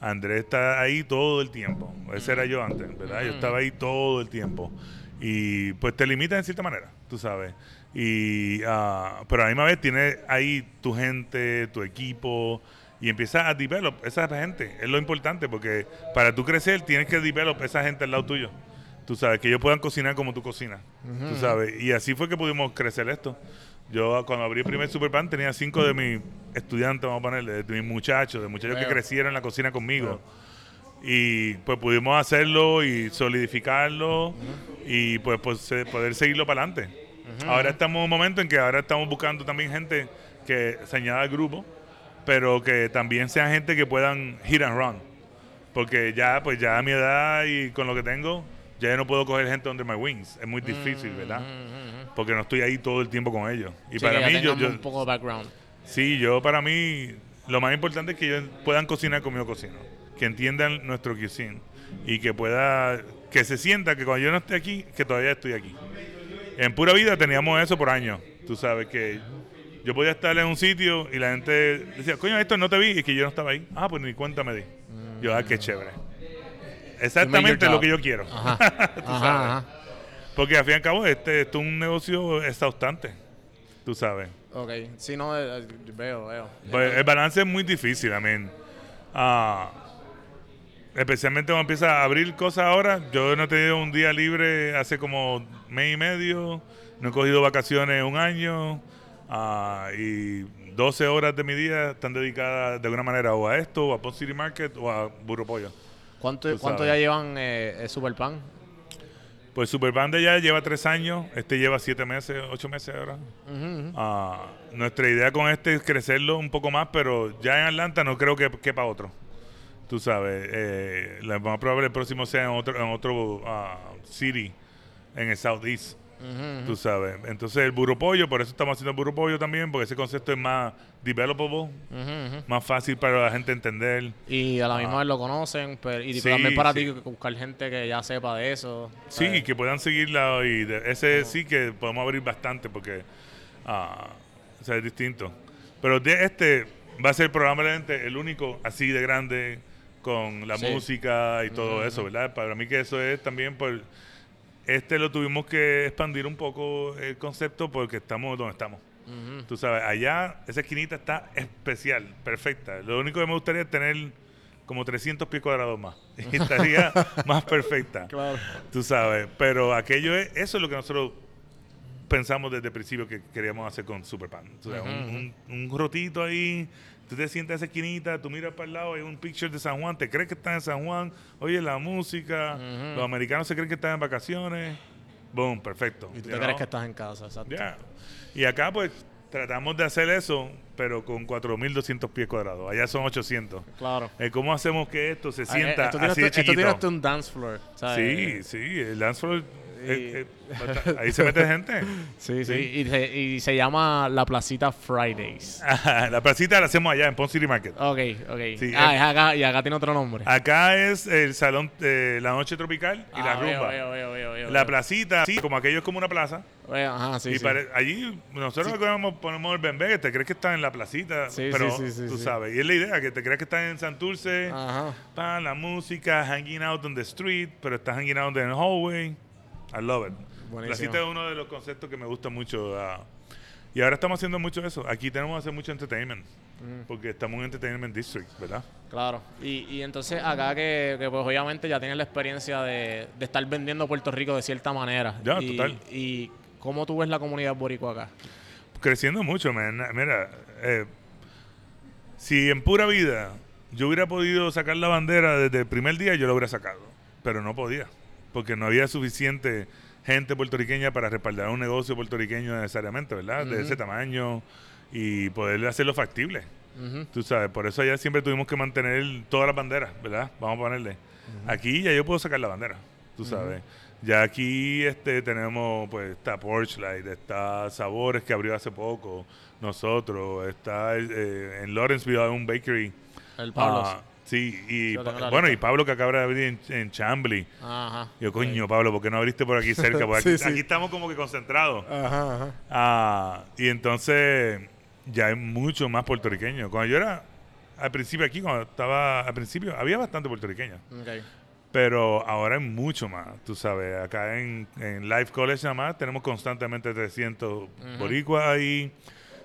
Andrés está ahí todo el tiempo. Ese era yo antes, ¿verdad? Yo estaba ahí todo el tiempo. Y pues te limita en cierta manera, tú sabes. Y, ah, pero a la misma vez tienes ahí tu gente, tu equipo, y empiezas a develop esa gente. Es lo importante, porque para tú crecer tienes que develop esa gente al lado tuyo. Tú sabes, que ellos puedan cocinar como tú cocinas. Tú sabes. Y así fue que pudimos crecer esto. Yo cuando abrí el primer Superpan tenía cinco de mis estudiantes, vamos a ponerle, de mis muchachos, de muchachos que crecieron en la cocina conmigo. Y pues pudimos hacerlo y solidificarlo y pues, pues, poder seguirlo para adelante. Ahora estamos en un momento en que ahora estamos buscando también gente que se añada al grupo, pero que también sean gente que puedan hit and run. Porque ya, pues ya a mi edad y con lo que tengo, ya yo no puedo coger gente under my wings. Es muy difícil, ¿verdad? Porque no estoy ahí todo el tiempo con ellos. Y Sí, para mí, yo, yo, un poco de background. Sí, yo para mí lo más importante es que ellos puedan cocinar como yo cocino, que entiendan nuestro cuisine y que pueda que se sienta que cuando yo no esté aquí, que todavía estoy aquí. En pura vida teníamos eso por años, tú sabes que yo podía estar en un sitio y la gente decía, coño, esto no te vi y que yo no estaba ahí. Ah, pues ni cuenta me di. Yo, ah, qué chévere. Exactamente lo que yo quiero. Ajá. (laughs) Tú Ajá, sabes. ajá. Porque al fin y al cabo, este, esto es un negocio exhaustante, tú sabes. Ok. Sí, no, eh, eh, veo, veo. Pues, el balance es muy difícil, I mean, ah, especialmente cuando empieza a abrir cosas ahora. Yo no he tenido un día libre hace como mes y medio, no he cogido vacaciones un año ah, y 12 horas de mi día están dedicadas de alguna manera o a esto, o a Pond City Market, o a Burro Pollo. ¿Cuánto, cuánto ya llevan eh, Superpan? Pues Super Banda ya lleva tres años, este lleva siete meses, ocho meses ahora. Ah, nuestra idea con este es crecerlo un poco más, pero ya en Atlanta no creo que quepa otro. Tú sabes, eh, lo más probable el próximo sea en otro, en otro ah, city, en el Southeast. Ujú, Tú sabes. Entonces el burro pollo, por eso estamos haciendo el burro pollo también, porque ese concepto es más developable, ujú, ujú. más fácil para la gente entender. Y a la misma Ah. vez lo conocen, pero, y Sí, también para sí. ti buscar gente que ya sepa de eso. Sí, ¿sabes? que puedan seguirla y de- ese sí que podemos abrir bastante porque ah, o sea, es distinto. Pero de este va a ser probablemente el único así de grande con la Sí. música y todo eso, ¿verdad? Para mí que eso es también por este lo tuvimos que expandir un poco el concepto porque estamos donde estamos. Tú sabes, allá esa esquinita está especial, perfecta. Lo único que me gustaría es tener como 300 pies cuadrados más. (laughs) Y estaría más perfecta. Claro. Tú sabes, pero aquello es, eso es lo que nosotros pensamos desde el principio que queríamos hacer con Superpan. Un, un, un rotito ahí, tú te sientas en esa esquinita, tú miras para el lado, hay un picture de San Juan, te crees que estás en San Juan, oye la música, los americanos se creen que están en vacaciones, boom, perfecto. Y tú te know? crees que estás en casa, exacto. Y acá pues tratamos de hacer eso, pero con 4.200 pies cuadrados. Allá son 800. Claro. Eh, ¿Cómo hacemos que esto se Ah, eh, sienta esto tiene así de hasta- esto tiene hasta un dance floor. Sí, ¿sabes? sí, el dance floor, eh, eh, (laughs) ahí se mete gente. Sí, sí. Y, se, y se llama la Placita Fridays. (laughs) Ajá, la placita la hacemos allá en Pond City Market. Ok, ok. Sí, ah, eh. es acá, y acá tiene otro nombre. Acá es el salón de la noche tropical y la Ah, veo, rumba. veo, veo, veo, veo, La placita, sí, como aquello es como una plaza. Veo, Ajá, sí, y sí. allí nosotros ponemos, ponemos el bembé, que te crees que estás en la placita, Sí, pero sí, sí, sí, tú sí. sabes. Y es la idea, que te crees que estás en Santurce, Ajá. pa, la música, hanging out on the street, pero estás hanging out in the hallway. I love it. Buenísimo. Placita es uno de los conceptos que me gusta mucho. ah, y ahora estamos haciendo mucho eso. Aquí tenemos que hacer mucho entertainment. Porque estamos en Entertainment District, ¿verdad? Claro. Y, y entonces acá que, que, pues obviamente ya tienes la experiencia de, de estar vendiendo Puerto Rico de cierta manera. Ya, y, total. Y cómo tú ves la comunidad boricua acá. Creciendo mucho, man. Mira, eh, si en pura vida yo hubiera podido sacar la bandera desde el primer día, yo lo hubiera sacado. Pero no podía. Porque no había suficiente gente puertorriqueña para respaldar un negocio puertorriqueño necesariamente, ¿verdad? De ese tamaño y poder hacerlo factible. Tú sabes, por eso allá siempre tuvimos que mantener todas las banderas, ¿verdad? Vamos a ponerle. Aquí ya yo puedo sacar la bandera, tú sabes. Ya aquí este tenemos, pues, está Porchlight, está Sabores que abrió hace poco, nosotros, está eh, en Lawrenceville hay un bakery. El Pablo. Sí, y bueno, y Pablo que acaba de abrir en, en Chambly. Ajá. Yo, coño, Pablo, ¿por qué no abriste por aquí cerca? Porque (laughs) Sí, aquí, sí. aquí estamos como que concentrados. Ajá, ajá. Ah, y entonces ya hay mucho más puertorriqueños. Cuando yo era al principio aquí, cuando estaba al principio, había bastante puertorriqueños. Ok. Pero ahora hay mucho más, tú sabes. Acá en, en Life College nada más tenemos constantemente 300 boricuas ahí.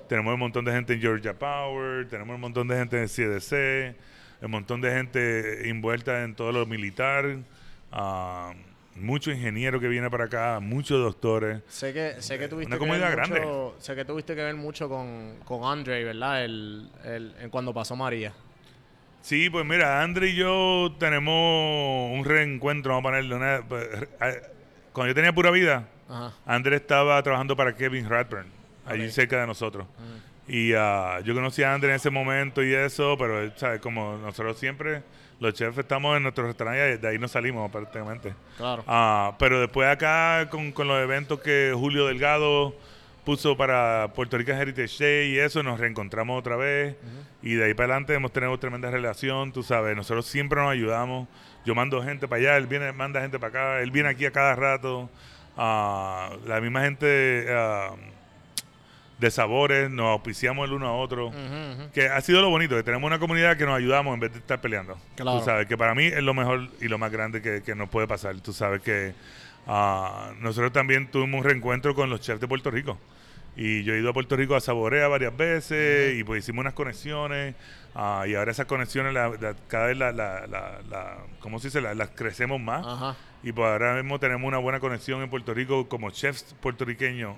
Tenemos un montón de gente en Georgia Power, tenemos un montón de gente en CDC, un montón de gente envuelta en todo lo militar. ah, mucho ingeniero que viene para acá, muchos doctores. Sé que, sé que tuviste Una que ver mucho, sé que tuviste que ver mucho con, con Andre, ¿verdad? El, el, en cuando pasó María. Sí, pues mira, Andre y yo tenemos un reencuentro, vamos a ponerle una... pues, Cuando yo tenía pura vida, Ajá. Andre estaba trabajando para Kevin Radburn, allí cerca de nosotros. Y ah, yo conocí a Andre en ese momento y eso, pero ¿sabes? como nosotros siempre, los chefs estamos en nuestro restaurante y de ahí nos salimos prácticamente. Claro. Ah, pero después acá con, con los eventos que Julio Delgado puso para Puerto Rican Heritage Day y eso, nos reencontramos otra vez. Y de ahí para adelante hemos tenido tremenda relación, tú sabes. Nosotros siempre nos ayudamos. Yo mando gente para allá, él viene, manda gente para acá, él viene aquí a cada rato. Ah, la misma gente de sabores, nos auspiciamos el uno a otro. Que ha sido lo bonito, que tenemos una comunidad que nos ayudamos en vez de estar peleando. Claro. Tú sabes, que para mí es lo mejor y lo más grande que, que nos puede pasar. Tú sabes que ah, nosotros también tuvimos un reencuentro con los chefs de Puerto Rico. Y yo he ido a Puerto Rico a Saborea varias veces y pues hicimos unas conexiones. ah, y ahora esas conexiones la- la- cada vez las, la, la, ¿cómo se dice? La- las crecemos más. Y pues ahora mismo tenemos una buena conexión en Puerto Rico como chefs puertorriqueños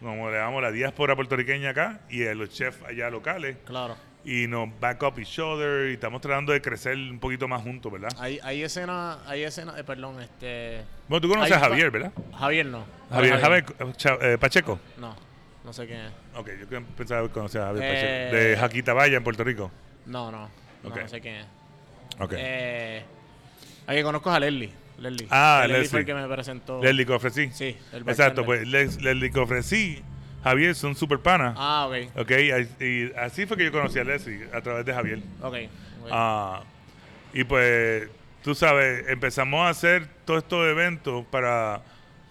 como le damos la diáspora puertorriqueña acá y a los chefs allá locales. Claro. Y nos back up each other y estamos tratando de crecer un poquito más juntos, ¿verdad? Hay, hay escena, hay escena, eh, perdón, este... Bueno, tú conoces hay a Javier, ¿verdad? Javier no. Javier, Javier Cha- eh, Pacheco. No, no sé quién es. Ok, yo pensaba que conocía a Javier Eh, Pacheco. De Jaquita Valla en Puerto Rico. No, no, no, no sé quién es. Ok. Eh, ahí conozco a Leslie. Leslie. Ah, Leslie. fue el que me presentó. Leslie que ofrecí. Sí, el Exacto, pues Les- Leslie que ofrecí, Javier son super panas. Ah, ok. Ok, y así fue que yo conocí a Leslie, a través de Javier. Ok. Ah, y pues, tú sabes, empezamos a hacer todos estos eventos para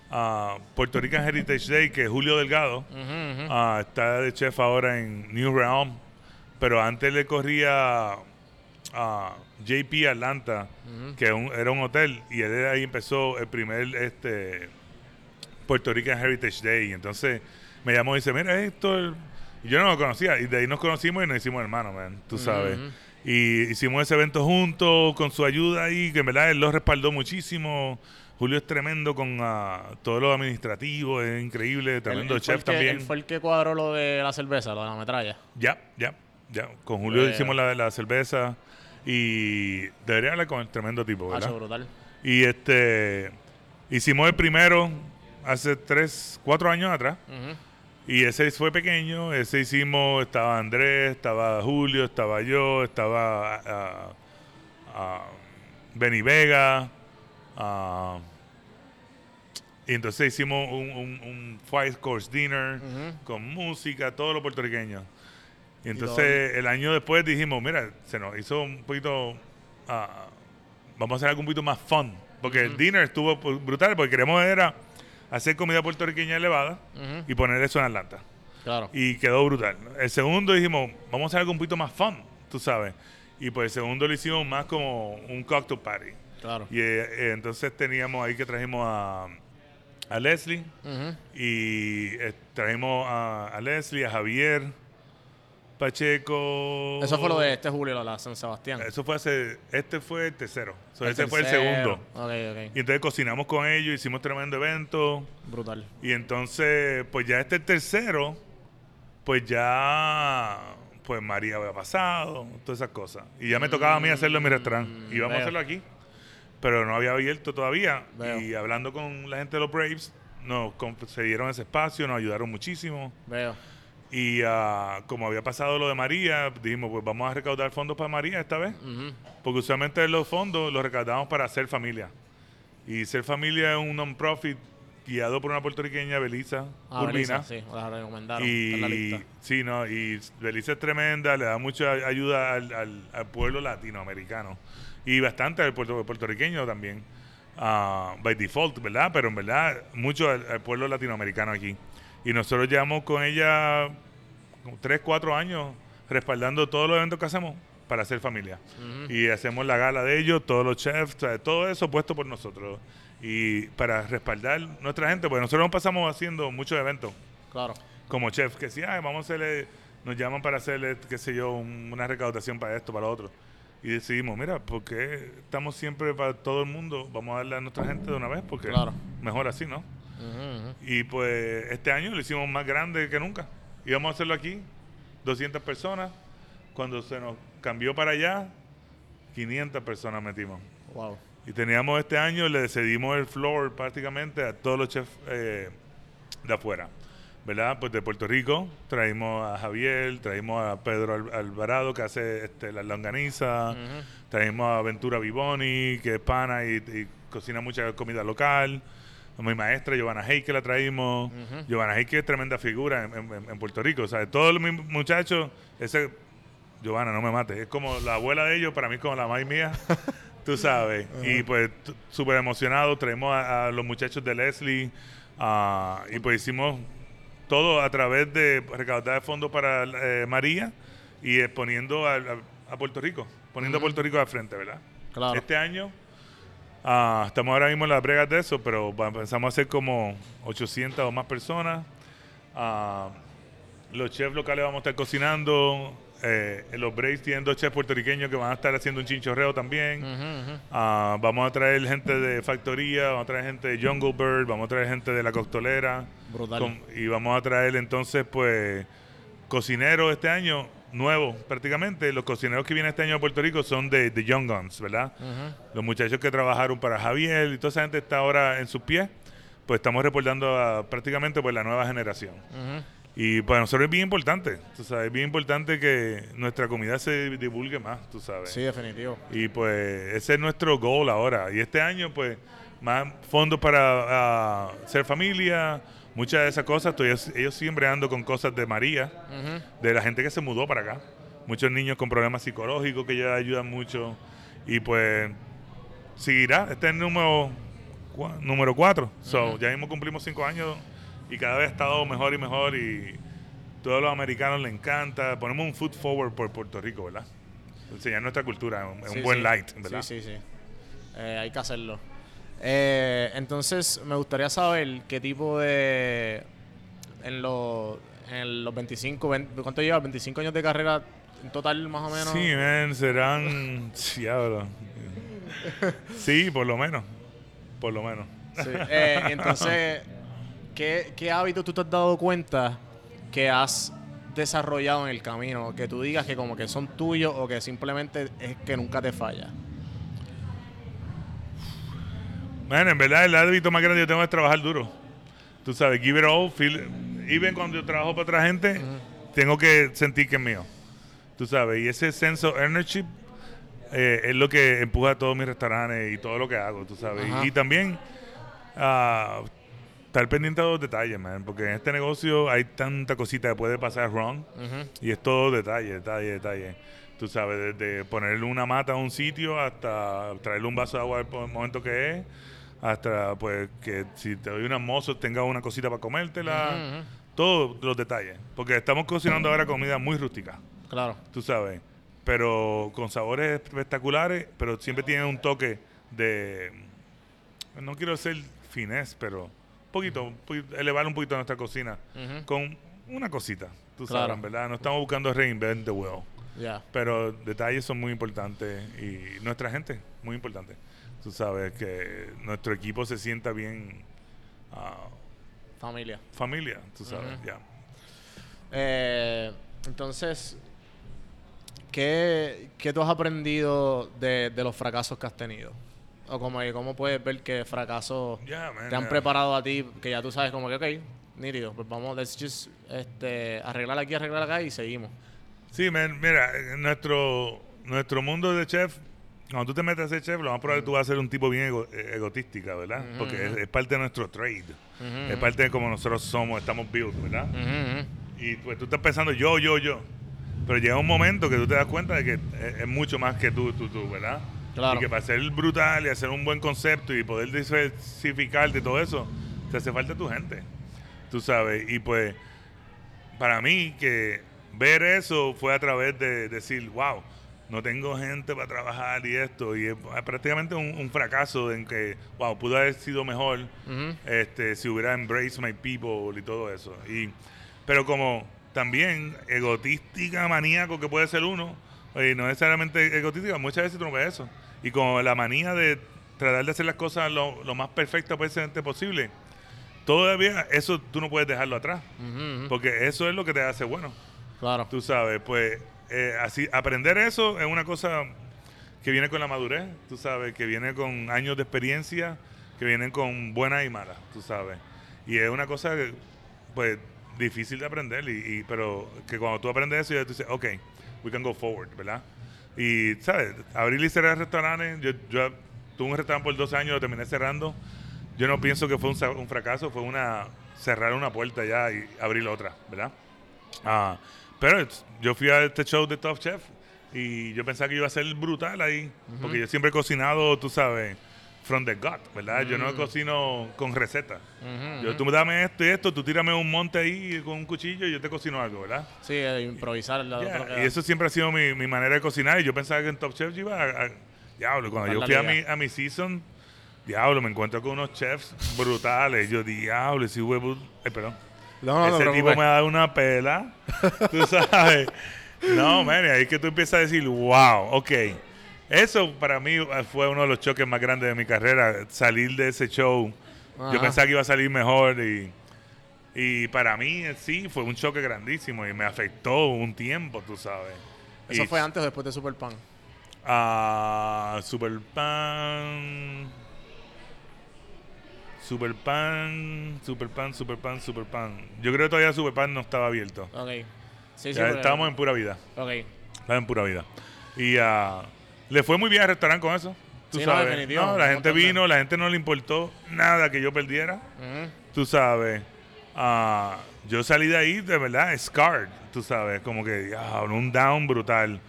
ah, Puerto Rican Heritage Day, que Julio Delgado ah, está de chef ahora en New Realm, pero antes le corría a JP Atlanta, que un- era un hotel, y él de ahí empezó el primer este Puerto Rican Heritage Day. Y entonces me llamó y dice, mira esto. Y yo no lo conocía. Y de ahí nos conocimos y nos hicimos hermanos, man. Tú sabes. Y hicimos ese evento juntos, con su ayuda ahí, que en verdad él lo respaldó muchísimo. Julio es tremendo con ah, todo lo administrativo, es increíble, tremendo fue chef el que- también. Él fue el que cuadró lo de la cerveza, lo de la metralla. Ya, ya, ya. Con Julio Eh. hicimos la, la cerveza y debería hablar con el tremendo tipo, ¿verdad? Hacho, brutal. Y este hicimos el primero hace tres, cuatro años atrás. Y ese fue pequeño, ese hicimos, estaba Andrés, estaba Julio, estaba yo, estaba ah, ah, Benny Vega. y entonces hicimos un, un, un five course dinner con música, todo lo puertorriqueño. Y Y entonces el año después dijimos, mira, se nos hizo un poquito, ah, vamos a hacer algo un poquito más fun. Porque el dinner estuvo brutal, porque queremos era hacer comida puertorriqueña elevada y poner eso en Atlanta. Claro. Y quedó brutal. El segundo dijimos, vamos a hacer algo un poquito más fun, tú sabes. Y pues el segundo lo hicimos más como un cocktail party. Claro. Y eh, entonces teníamos ahí que trajimos a, a Leslie y eh, trajimos a, a Leslie, a Javier, Pacheco. Eso fue lo de este Julio, la San Sebastián. Eso fue hace, este fue el tercero. El ese fue el segundo. Ok, ok. Y entonces cocinamos con ellos, hicimos tremendo evento. Brutal. Y entonces, pues ya este tercero, pues ya, pues María había pasado, todas esas cosas. Y ya me tocaba a mí hacerlo en mi restaurante. Y íbamos a Mm, hacerlo aquí, pero no había abierto todavía. Veo. Y hablando con la gente de los Braves, nos concedieron ese espacio, nos ayudaron muchísimo. Veo. Y ah, como había pasado lo de María, dijimos, pues vamos a recaudar fondos para María esta vez. Porque usualmente los fondos los recaudamos para Ser Familia. Y Ser Familia es un non-profit guiado por una puertorriqueña, Belisa Ah, Urbina. Belisa, sí, la recomendaron. en la Y lista. sí, no, y Belisa es tremenda, le da mucha ayuda al, al- al pueblo latinoamericano y bastante al puerto, puertorriqueño también, ah, by default, ¿verdad? Pero en verdad, mucho al, al pueblo latinoamericano aquí. Y nosotros llevamos con ella 3, 4 años respaldando todos los eventos que hacemos para hacer familia. Y hacemos la gala de ellos, todos los chefs, todo eso puesto por nosotros. Y para respaldar nuestra gente, pues nosotros nos pasamos haciendo muchos eventos Claro. como chef, que si "Ay, vamos a hacerle, nos llaman para hacerle, qué sé yo, un- una recaudación para esto, para lo otro. Y decidimos, mira, ¿por qué estamos siempre para todo el mundo? Vamos a darle a nuestra gente de una vez, porque Claro. mejor así, ¿no? Y pues este año lo hicimos más grande que nunca. Íbamos a hacerlo aquí, 200 personas. Cuando se nos cambió para allá, 500 personas metimos. Wow. Y teníamos este año, le cedimos el floor prácticamente a todos los chefs eh, de afuera. ¿Verdad? Pues de Puerto Rico traímos a Javier, traímos a Pedro Al- Alvarado que hace este, la longaniza, traímos a Ventura Vivoni que es pana y, y cocina mucha comida local. Mi maestra Giovanna Hey que la traímos. Giovanna Hey que es tremenda figura en, en- en Puerto Rico. O sea, todos mis muchachos, ese Giovanna, no me mates. Es como la abuela de ellos, para mí es como la madre mía. (laughs) Tú sabes. Y pues súper emocionado. Traemos a, a los muchachos de Leslie. ah, y pues hicimos todo a través de recaudar fondos para eh, María y exponiendo a, a- a Puerto Rico. Poniendo a Puerto Rico al frente, ¿verdad? Claro. Este año ah, estamos ahora mismo en las bregas de eso, pero pensamos hacer como 800 o más personas. Ah, los chefs locales vamos a estar cocinando eh, en los Braves tienen dos chefs puertorriqueños que van a estar haciendo un chinchorreo también. Ah, vamos a traer gente de Factoría, vamos a traer gente de Jungle Bird, vamos a traer gente de La Coctolera. Brutal. Con- y vamos a traer entonces, pues, cocineros este año, nuevos prácticamente. Los cocineros que vienen este año a Puerto Rico son de, de Young Guns, ¿verdad? Los muchachos que trabajaron para Javier y toda esa gente está ahora en sus pies. Pues estamos reportando a prácticamente pues, la nueva generación. Ujú. Y para nosotros es bien importante, tú sabes, es bien importante que nuestra comida se divulgue más, tú sabes. Sí, definitivo. Y pues ese es nuestro goal ahora. Y este año, pues, más fondos para ah, ser familia, muchas de esas cosas. Estoy, ellos siguen bregando con cosas de María, de la gente que se mudó para acá. Muchos niños con problemas psicológicos que ya ayudan mucho. Y pues, seguirá. Este es el número, cua- número cuatro. So, ya mismo cumplimos cinco años y cada vez ha estado mejor y mejor. Y todos los americanos le encanta. Ponemos un foot forward por Puerto Rico, ¿verdad? Enseñar nuestra cultura, un, Sí, buen sí. light, ¿verdad? Sí, sí, sí. Eh, hay que hacerlo. Eh, entonces, me gustaría saber qué tipo de. En los, en los 25, 20 ¿cuánto llevas? ¿25 años de carrera en total, más o menos? Sí, man, serán. Diablo. Sí, por lo menos. Por lo menos. Sí. Eh, entonces, ¿qué, ¿qué hábitos tú te has dado cuenta que has desarrollado en el camino? Que tú digas que como que son tuyos o que simplemente es que nunca te falla. Man, en verdad, el hábito más grande que yo tengo es trabajar duro. Tú sabes, give it all. Feel, even cuando yo trabajo para otra gente, tengo que sentir que es mío. Tú sabes, y ese sense of ownership eh, es lo que empuja a todos mis restaurantes y todo lo que hago, tú sabes. Y también ah, estar pendiente de los detalles, man, porque en este negocio hay tanta cosita que puede pasar wrong. Ujú. Y es todo detalle, detalle, detalle. Tú sabes, desde ponerle una mata a un sitio hasta traerle un vaso de agua al momento que es, hasta pues que si te doy unas mozos tenga una cosita para comértela. Todos los detalles. Porque estamos cocinando ahora comida muy rústica, Claro. tú sabes. Pero con sabores espectaculares, pero siempre tiene un toque de... No quiero ser finés, pero un poquito, poquito- elevar un poquito nuestra cocina con una cosita, tú Claro. sabes, ¿verdad? No estamos buscando reinvent the wheel, pero detalles son muy importantes y nuestra gente, muy importante. Tú sabes que nuestro equipo se sienta bien ah, Familia. familia, tú sabes, ya. Eh, entonces, ¿qué, qué tú has aprendido de, de los fracasos que has tenido? O como, cómo puedes ver que fracasos man, te han preparado a ti, que ya tú sabes como que, ok, nítido, pues vamos, let's just este, arreglar aquí, arreglar acá y seguimos. Sí, man, mira, en nuestro, nuestro mundo de chef, cuando tú te metes a ser chef, lo más probable que tú vas a ser un tipo bien ego- eh, egotística, ¿verdad? Porque es, es parte de nuestro trade. Es parte de cómo nosotros somos, estamos built, ¿verdad? Y pues tú estás pensando yo, yo, yo. Pero llega un momento que tú te das cuenta de que es, es mucho más que tú, tú, tú, ¿verdad? Claro. Y que para ser brutal y hacer un buen concepto y poder diversificarte y todo eso, te hace falta tu gente. Tú sabes. Y pues, para mí, que ver eso fue a través de decir, wow, no tengo gente para trabajar y esto. Y es prácticamente un, un fracaso en que, wow, pudo haber sido mejor este, si hubiera embrace my people y todo eso. Y, pero como también egotística, maníaco que puede ser uno, y no necesariamente egotística, muchas veces tú no ves eso. Y como la manía de tratar de hacer las cosas lo, lo más perfecta posible, todavía eso tú no puedes dejarlo atrás, porque eso es lo que te hace bueno. Claro. Tú sabes, pues eh, así aprender eso es una cosa que viene con la madurez, tú sabes, que viene con años de experiencia, que vienen con buenas y malas, tú sabes. Y es una cosa pues difícil de aprender, y, y- pero que cuando tú aprendes eso, ya tú dices, ok, we can go forward, ¿verdad? Y, ¿sabes? Abrir y cerrar restaurantes, yo, yo tuve un restaurante por dos años, lo terminé cerrando. Yo no pienso que fue un, un fracaso, fue una cerrar una puerta ya y abrir otra, ¿verdad? Ah, pero yo fui a este show de Top Chef y yo pensaba que iba a ser brutal ahí, porque yo siempre he cocinado, tú sabes, from the gut, ¿verdad? Yo no cocino con receta. Ujú, Yo, ujú. tú dame esto y esto, tú tírame un monte ahí con un cuchillo y yo te cocino algo, ¿verdad? Sí, eh, improvisar. la- Yeah, y eso siempre ha sido mi, mi manera de cocinar. Y yo pensaba que en Top Chef yo iba a. a- diablo, cuando yo fui a mi, a mi season, diablo, me encuentro con unos chefs brutales. Yo, diablo, si huevo. Ay, perdón. No, no, no Ese tipo me da una pela. (laughs) Tú sabes. No, man, ahí es que tú empiezas a decir, wow, ok. Eso para mí fue uno de los choques más grandes de mi carrera, salir de ese show. Yo pensaba que iba a salir mejor y, y para mí sí fue un choque grandísimo y me afectó un tiempo, tú sabes. Eso Y- fue antes o después de Super Pan. Ah, Super Pan. Super Pan, Super Pan, Super Pan, Super Pan. Yo creo que todavía Super Pan no estaba abierto. Ok. Sí, sí. Estábamos en pura vida. Ok. Estaba en pura vida. Y ah, le fue muy bien al restaurante con eso. Tú Sí, sabes. No, la gente vino, la gente no le importó nada que yo perdiera. Tú sabes. Ah, yo salí de ahí de verdad scarred. Tú sabes, como que un down brutal.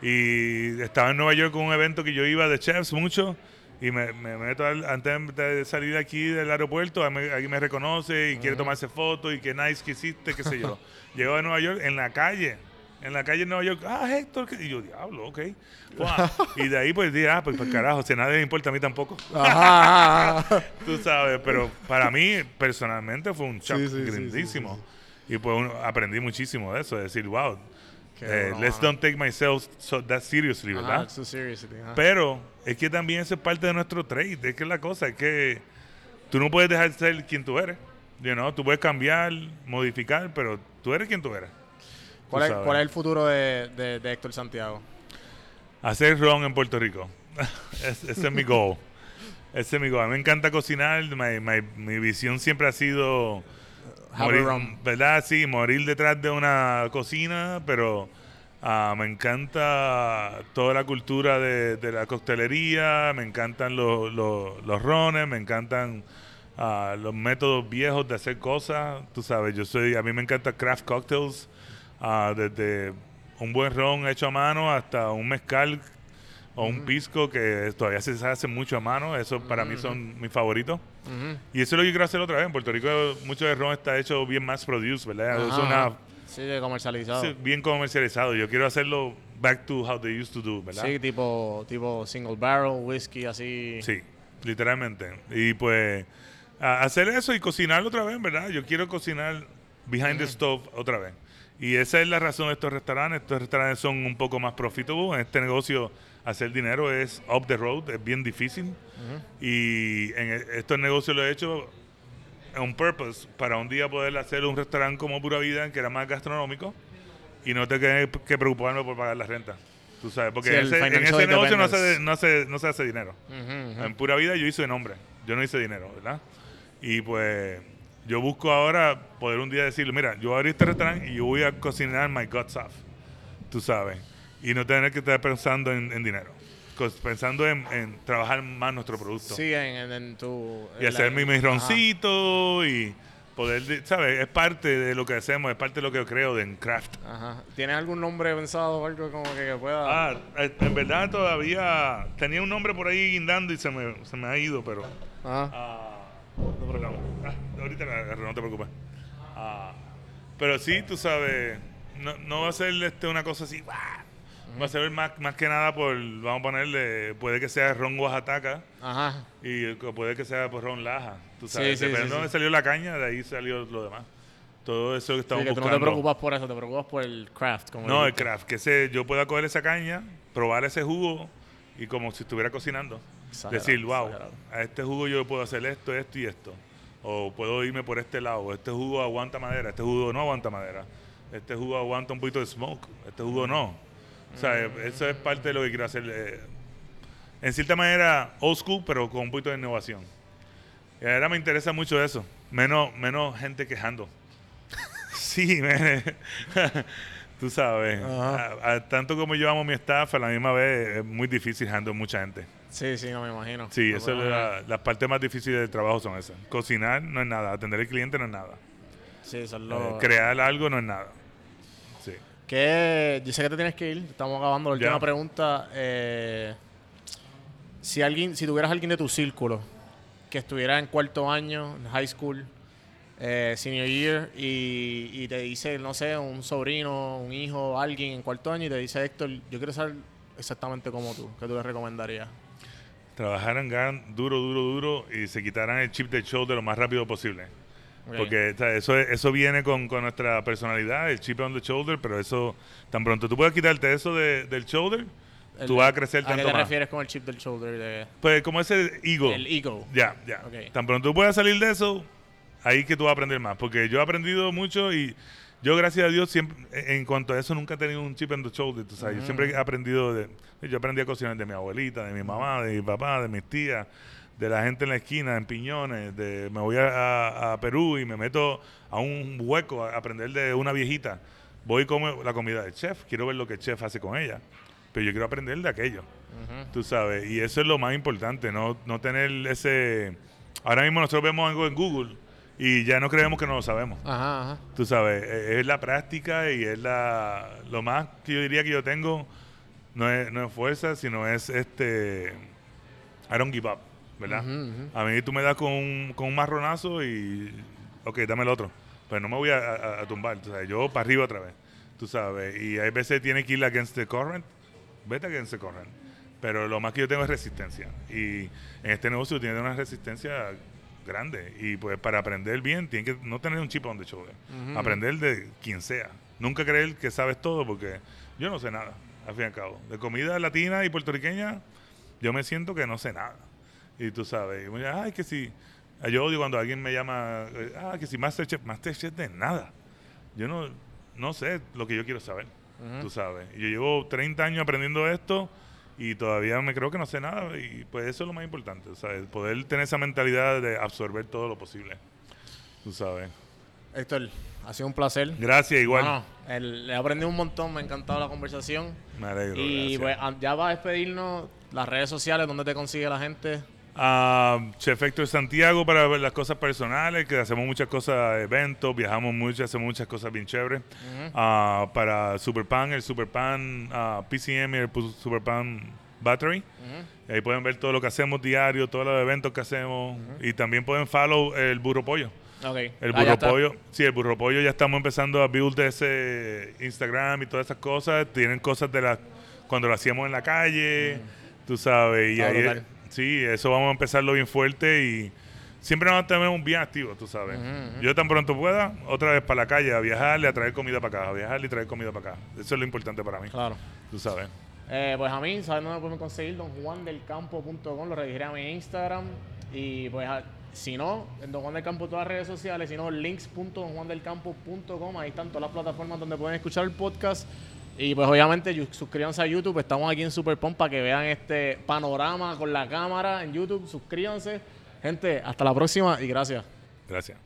Y estaba en Nueva York con un evento que yo iba de chefs mucho. Y me, me meto al- antes de salir aquí del aeropuerto, alguien me, reconoce y quiere tomarse fotos y qué nice que hiciste, qué sé yo. (laughs) Llego a Nueva York en la calle, en la calle de Nueva York, ah, Héctor, ¿qué?". y yo, diablo, ok. (laughs) Y de ahí pues dije, ah, pues, pues, carajo, si a nadie le importa a mí tampoco. (laughs) Ajá, ajá. Tú sabes, pero para mí personalmente fue un shock Sí, sí, sí, grandísimo. Y pues uno- aprendí muchísimo de eso, de decir, wow, eh, let's don't take myself so that seriously, Ajá, ¿verdad? so seriously. Pero es que también eso es parte de nuestro trade, es que es la cosa, es que tú no puedes dejar de ser quien tú eres. You know? Tú puedes cambiar, modificar, pero tú eres quien tú eres. ¿Cuál, es, sabes. cuál es el futuro de, de, de Héctor Santiago? Hacer ron en Puerto Rico. (laughs) Es- ese es mi goal. Ese es mi goal. A mí me encanta cocinar. My- my- mi visión siempre ha sido morir. ¿verdad? Sí, morir detrás de una cocina, pero ah, me encanta toda la cultura de, de la coctelería, me encantan los, los, los rones, me encantan ah, los métodos viejos de hacer cosas. Tú sabes, yo soy, a mí me encanta craft cocktails, ah, desde un buen ron hecho a mano hasta un mezcal o un pisco que todavía se hace mucho a mano. Eso para mí son mis favoritos. Y eso es lo que quiero hacer otra vez. En Puerto Rico mucho de ron está hecho bien mass produced, ¿verdad? Es una. Sí, de comercializado. sí, bien comercializado. Yo quiero hacerlo back to how they used to do, ¿verdad? Sí, tipo, tipo single barrel, whisky, así. Sí, literalmente. Y pues hacer eso y cocinarlo otra vez, ¿verdad? Yo quiero cocinar behind the stove otra vez. Y esa es la razón de estos restaurantes. Estos restaurantes son un poco más profitable. En este negocio hacer dinero es up the road, es bien difícil. Y en e- estos negocios lo he hecho on purpose para un día poder hacer un restaurante como Pura Vida que era más gastronómico y no tener que preocuparme por pagar la renta. Tú sabes, porque Sí, en ese, en financial ese negocio no se, independence. no, se, no se hace dinero. En pura vida yo hice nombre, yo no hice dinero, ¿verdad? Y pues yo busco ahora poder un día decirle, mira, yo voy a abrir este restaurante y yo voy a cocinar my guts off, tú sabes, y no tener que estar pensando en, en dinero, pensando en, en trabajar más nuestro producto. Sí, en, en, tu... y hacer mi, roncito y poder, de- ¿sabes? Es parte de lo que hacemos, es parte de lo que creo de en craft. Ajá. ¿Tienes algún nombre pensado o algo como que, que pueda...? Ah, eh, en verdad todavía tenía un nombre por ahí guindando y se me, se me ha ido, pero... Ajá. Ah, no, perdón. Ah, ahorita la agarro, no te preocupes. Ah, pero sí, tú sabes, no, no va a ser este, una cosa así. ¡guau! Va a ser más, más que nada por, vamos a ponerle, puede que sea ron Oaxaca Ajá. y puede que sea por ron Laja. Tú sabes, Sí, sí, depende sí, de sí. dónde salió la caña, de ahí salió lo demás. Todo eso que estamos que tú no buscando. te preocupas por eso, te preocupas por el craft. Como No, el craft, que se, yo pueda coger esa caña, probar ese jugo y como si estuviera cocinando. Exagerado, decir, wow, exagerado. a este jugo yo puedo hacer esto, esto y esto. O puedo irme por este lado. Este jugo aguanta madera, este jugo no aguanta madera. Este jugo aguanta un poquito de smoke, este jugo no. O sea, eso es parte de lo que quiero hacer. eh, en cierta manera, old school, pero con un poquito de innovación. Y ahora me interesa mucho eso. Menos, menos gente quejando. (laughs) sí, (laughs) tú sabes. Ajá. A- a- tanto como yo amo mi staff, a la misma vez es muy difícil handle mucha gente. Sí, sí, no me imagino. Sí, No, eso es la- las partes más difíciles del trabajo son esas. Cocinar no es nada, atender al cliente no es nada. Sí, eso es Eh, lo... crear algo no es nada. Que yo sé que te tienes que ir, estamos acabando la última pregunta. eh, si alguien, si tuvieras alguien de tu círculo que estuviera en cuarto año, en high school, eh, senior year, y, y te dice, no sé, un sobrino, un hijo, alguien en cuarto año, y te dice, Héctor, yo quiero ser exactamente como tú, ¿qué tú le recomendarías? Trabajaran duro, duro, duro y se quitaran el chip del show de lo más rápido posible. Porque o sea, eso, es- eso viene con, con nuestra personalidad, el chip on the shoulder, pero eso, tan pronto tú puedes quitarte eso de- del shoulder, El- tú vas a crecer ¿A qué tanto te refieres con el chip del shoulder? De, Pues como ese ego. El ego. Ya, ya. Tan pronto tú puedas salir de eso, ahí que tú vas a aprender más. Porque yo he aprendido mucho y yo, gracias a Dios, siempre, en cuanto a eso, nunca he tenido un chip en the shoulder. tú sabes. Yo siempre he aprendido de. Yo aprendí a cocinar de mi abuelita, de mi mamá, de mi papá, de mis tías, de la gente en la esquina, en piñones. De, me voy a, a- a Perú y me meto a un hueco a aprender de una viejita. Voy y como la comida del chef. Quiero ver lo que el chef hace con ella. Pero yo quiero aprender de aquello. Tú sabes, y eso es lo más importante, no, no tener ese... Ahora mismo nosotros vemos algo en Google y ya no creemos que no lo sabemos. Ajá, ajá. Tú sabes, e- es la práctica y es la... Lo más que yo diría que yo tengo no es, no es fuerza, sino es este... I don't give up, ¿verdad? A mí tú me das con un, con un marronazo y... Ok, dame el otro. Pero no me voy a, a- a tumbar, tú sabes, yo para arriba otra vez. Tú sabes, y hay veces tiene que ir against the current, vete against the current. Pero lo más que yo tengo es resistencia. Y en este negocio tiene una resistencia grande. Y pues para aprender bien, tiene que no tener un chip on the shoulder. Aprender de quien sea. Nunca creer que sabes todo porque yo no sé nada, al fin y al cabo. De comida latina y puertorriqueña, yo me siento que no sé nada. Y tú sabes, y me dicen, ay, que si. Yo odio cuando alguien me llama, eh, ah, que si Masterchef, Masterchef de nada. Yo no, no sé lo que yo quiero saber, tú sabes. Y yo llevo 30 años aprendiendo esto y todavía me creo que no sé nada. Y pues eso es lo más importante, ¿sabes? Poder tener esa mentalidad de absorber todo lo posible, tú sabes. Héctor, ha sido un placer. Gracias, igual. Bueno, el- le he aprendido un montón, me ha encantado la conversación. me alegro. Y gracias. pues, a- ya va a despedirnos las redes sociales, donde te consigue la gente. Ah, Chef Héctor Santiago para ver las cosas personales, que hacemos muchas cosas, eventos, viajamos mucho, hacemos muchas cosas bien chéveres. Ah, para Superpan, el Superpan ah, PCM y el Superpan Battery. Y Ahí pueden ver todo lo que hacemos diario, todos los eventos que hacemos. Y también pueden follow el Burro Pollo. El burro pollo, sí, el burro pollo ya estamos empezando a build ese Instagram y todas esas cosas. Tienen cosas de las cuando lo hacíamos en la calle, tú sabes. Y ahí. Sí, eso vamos a empezarlo bien fuerte y siempre vamos a tener un bien activo, tú sabes. Yo tan pronto pueda, otra vez para la calle, a viajarle, a traer comida para acá, a viajarle y traer comida para acá. Eso es lo importante para mí, Claro. tú sabes. Eh, pues a mí, ¿sabes dónde pueden conseguir? donjuandelcampo.com, lo redirigiré a mi Instagram. Y pues a- si no, en Don Juan del Campo todas las redes sociales, si no, links.donjuandelcampo.com, ahí están todas las plataformas donde pueden escuchar el podcast. Y pues obviamente suscríbanse a YouTube, estamos aquí en Super Pump para que vean este panorama con la cámara en YouTube, suscríbanse. Gente, hasta la próxima y gracias. Gracias.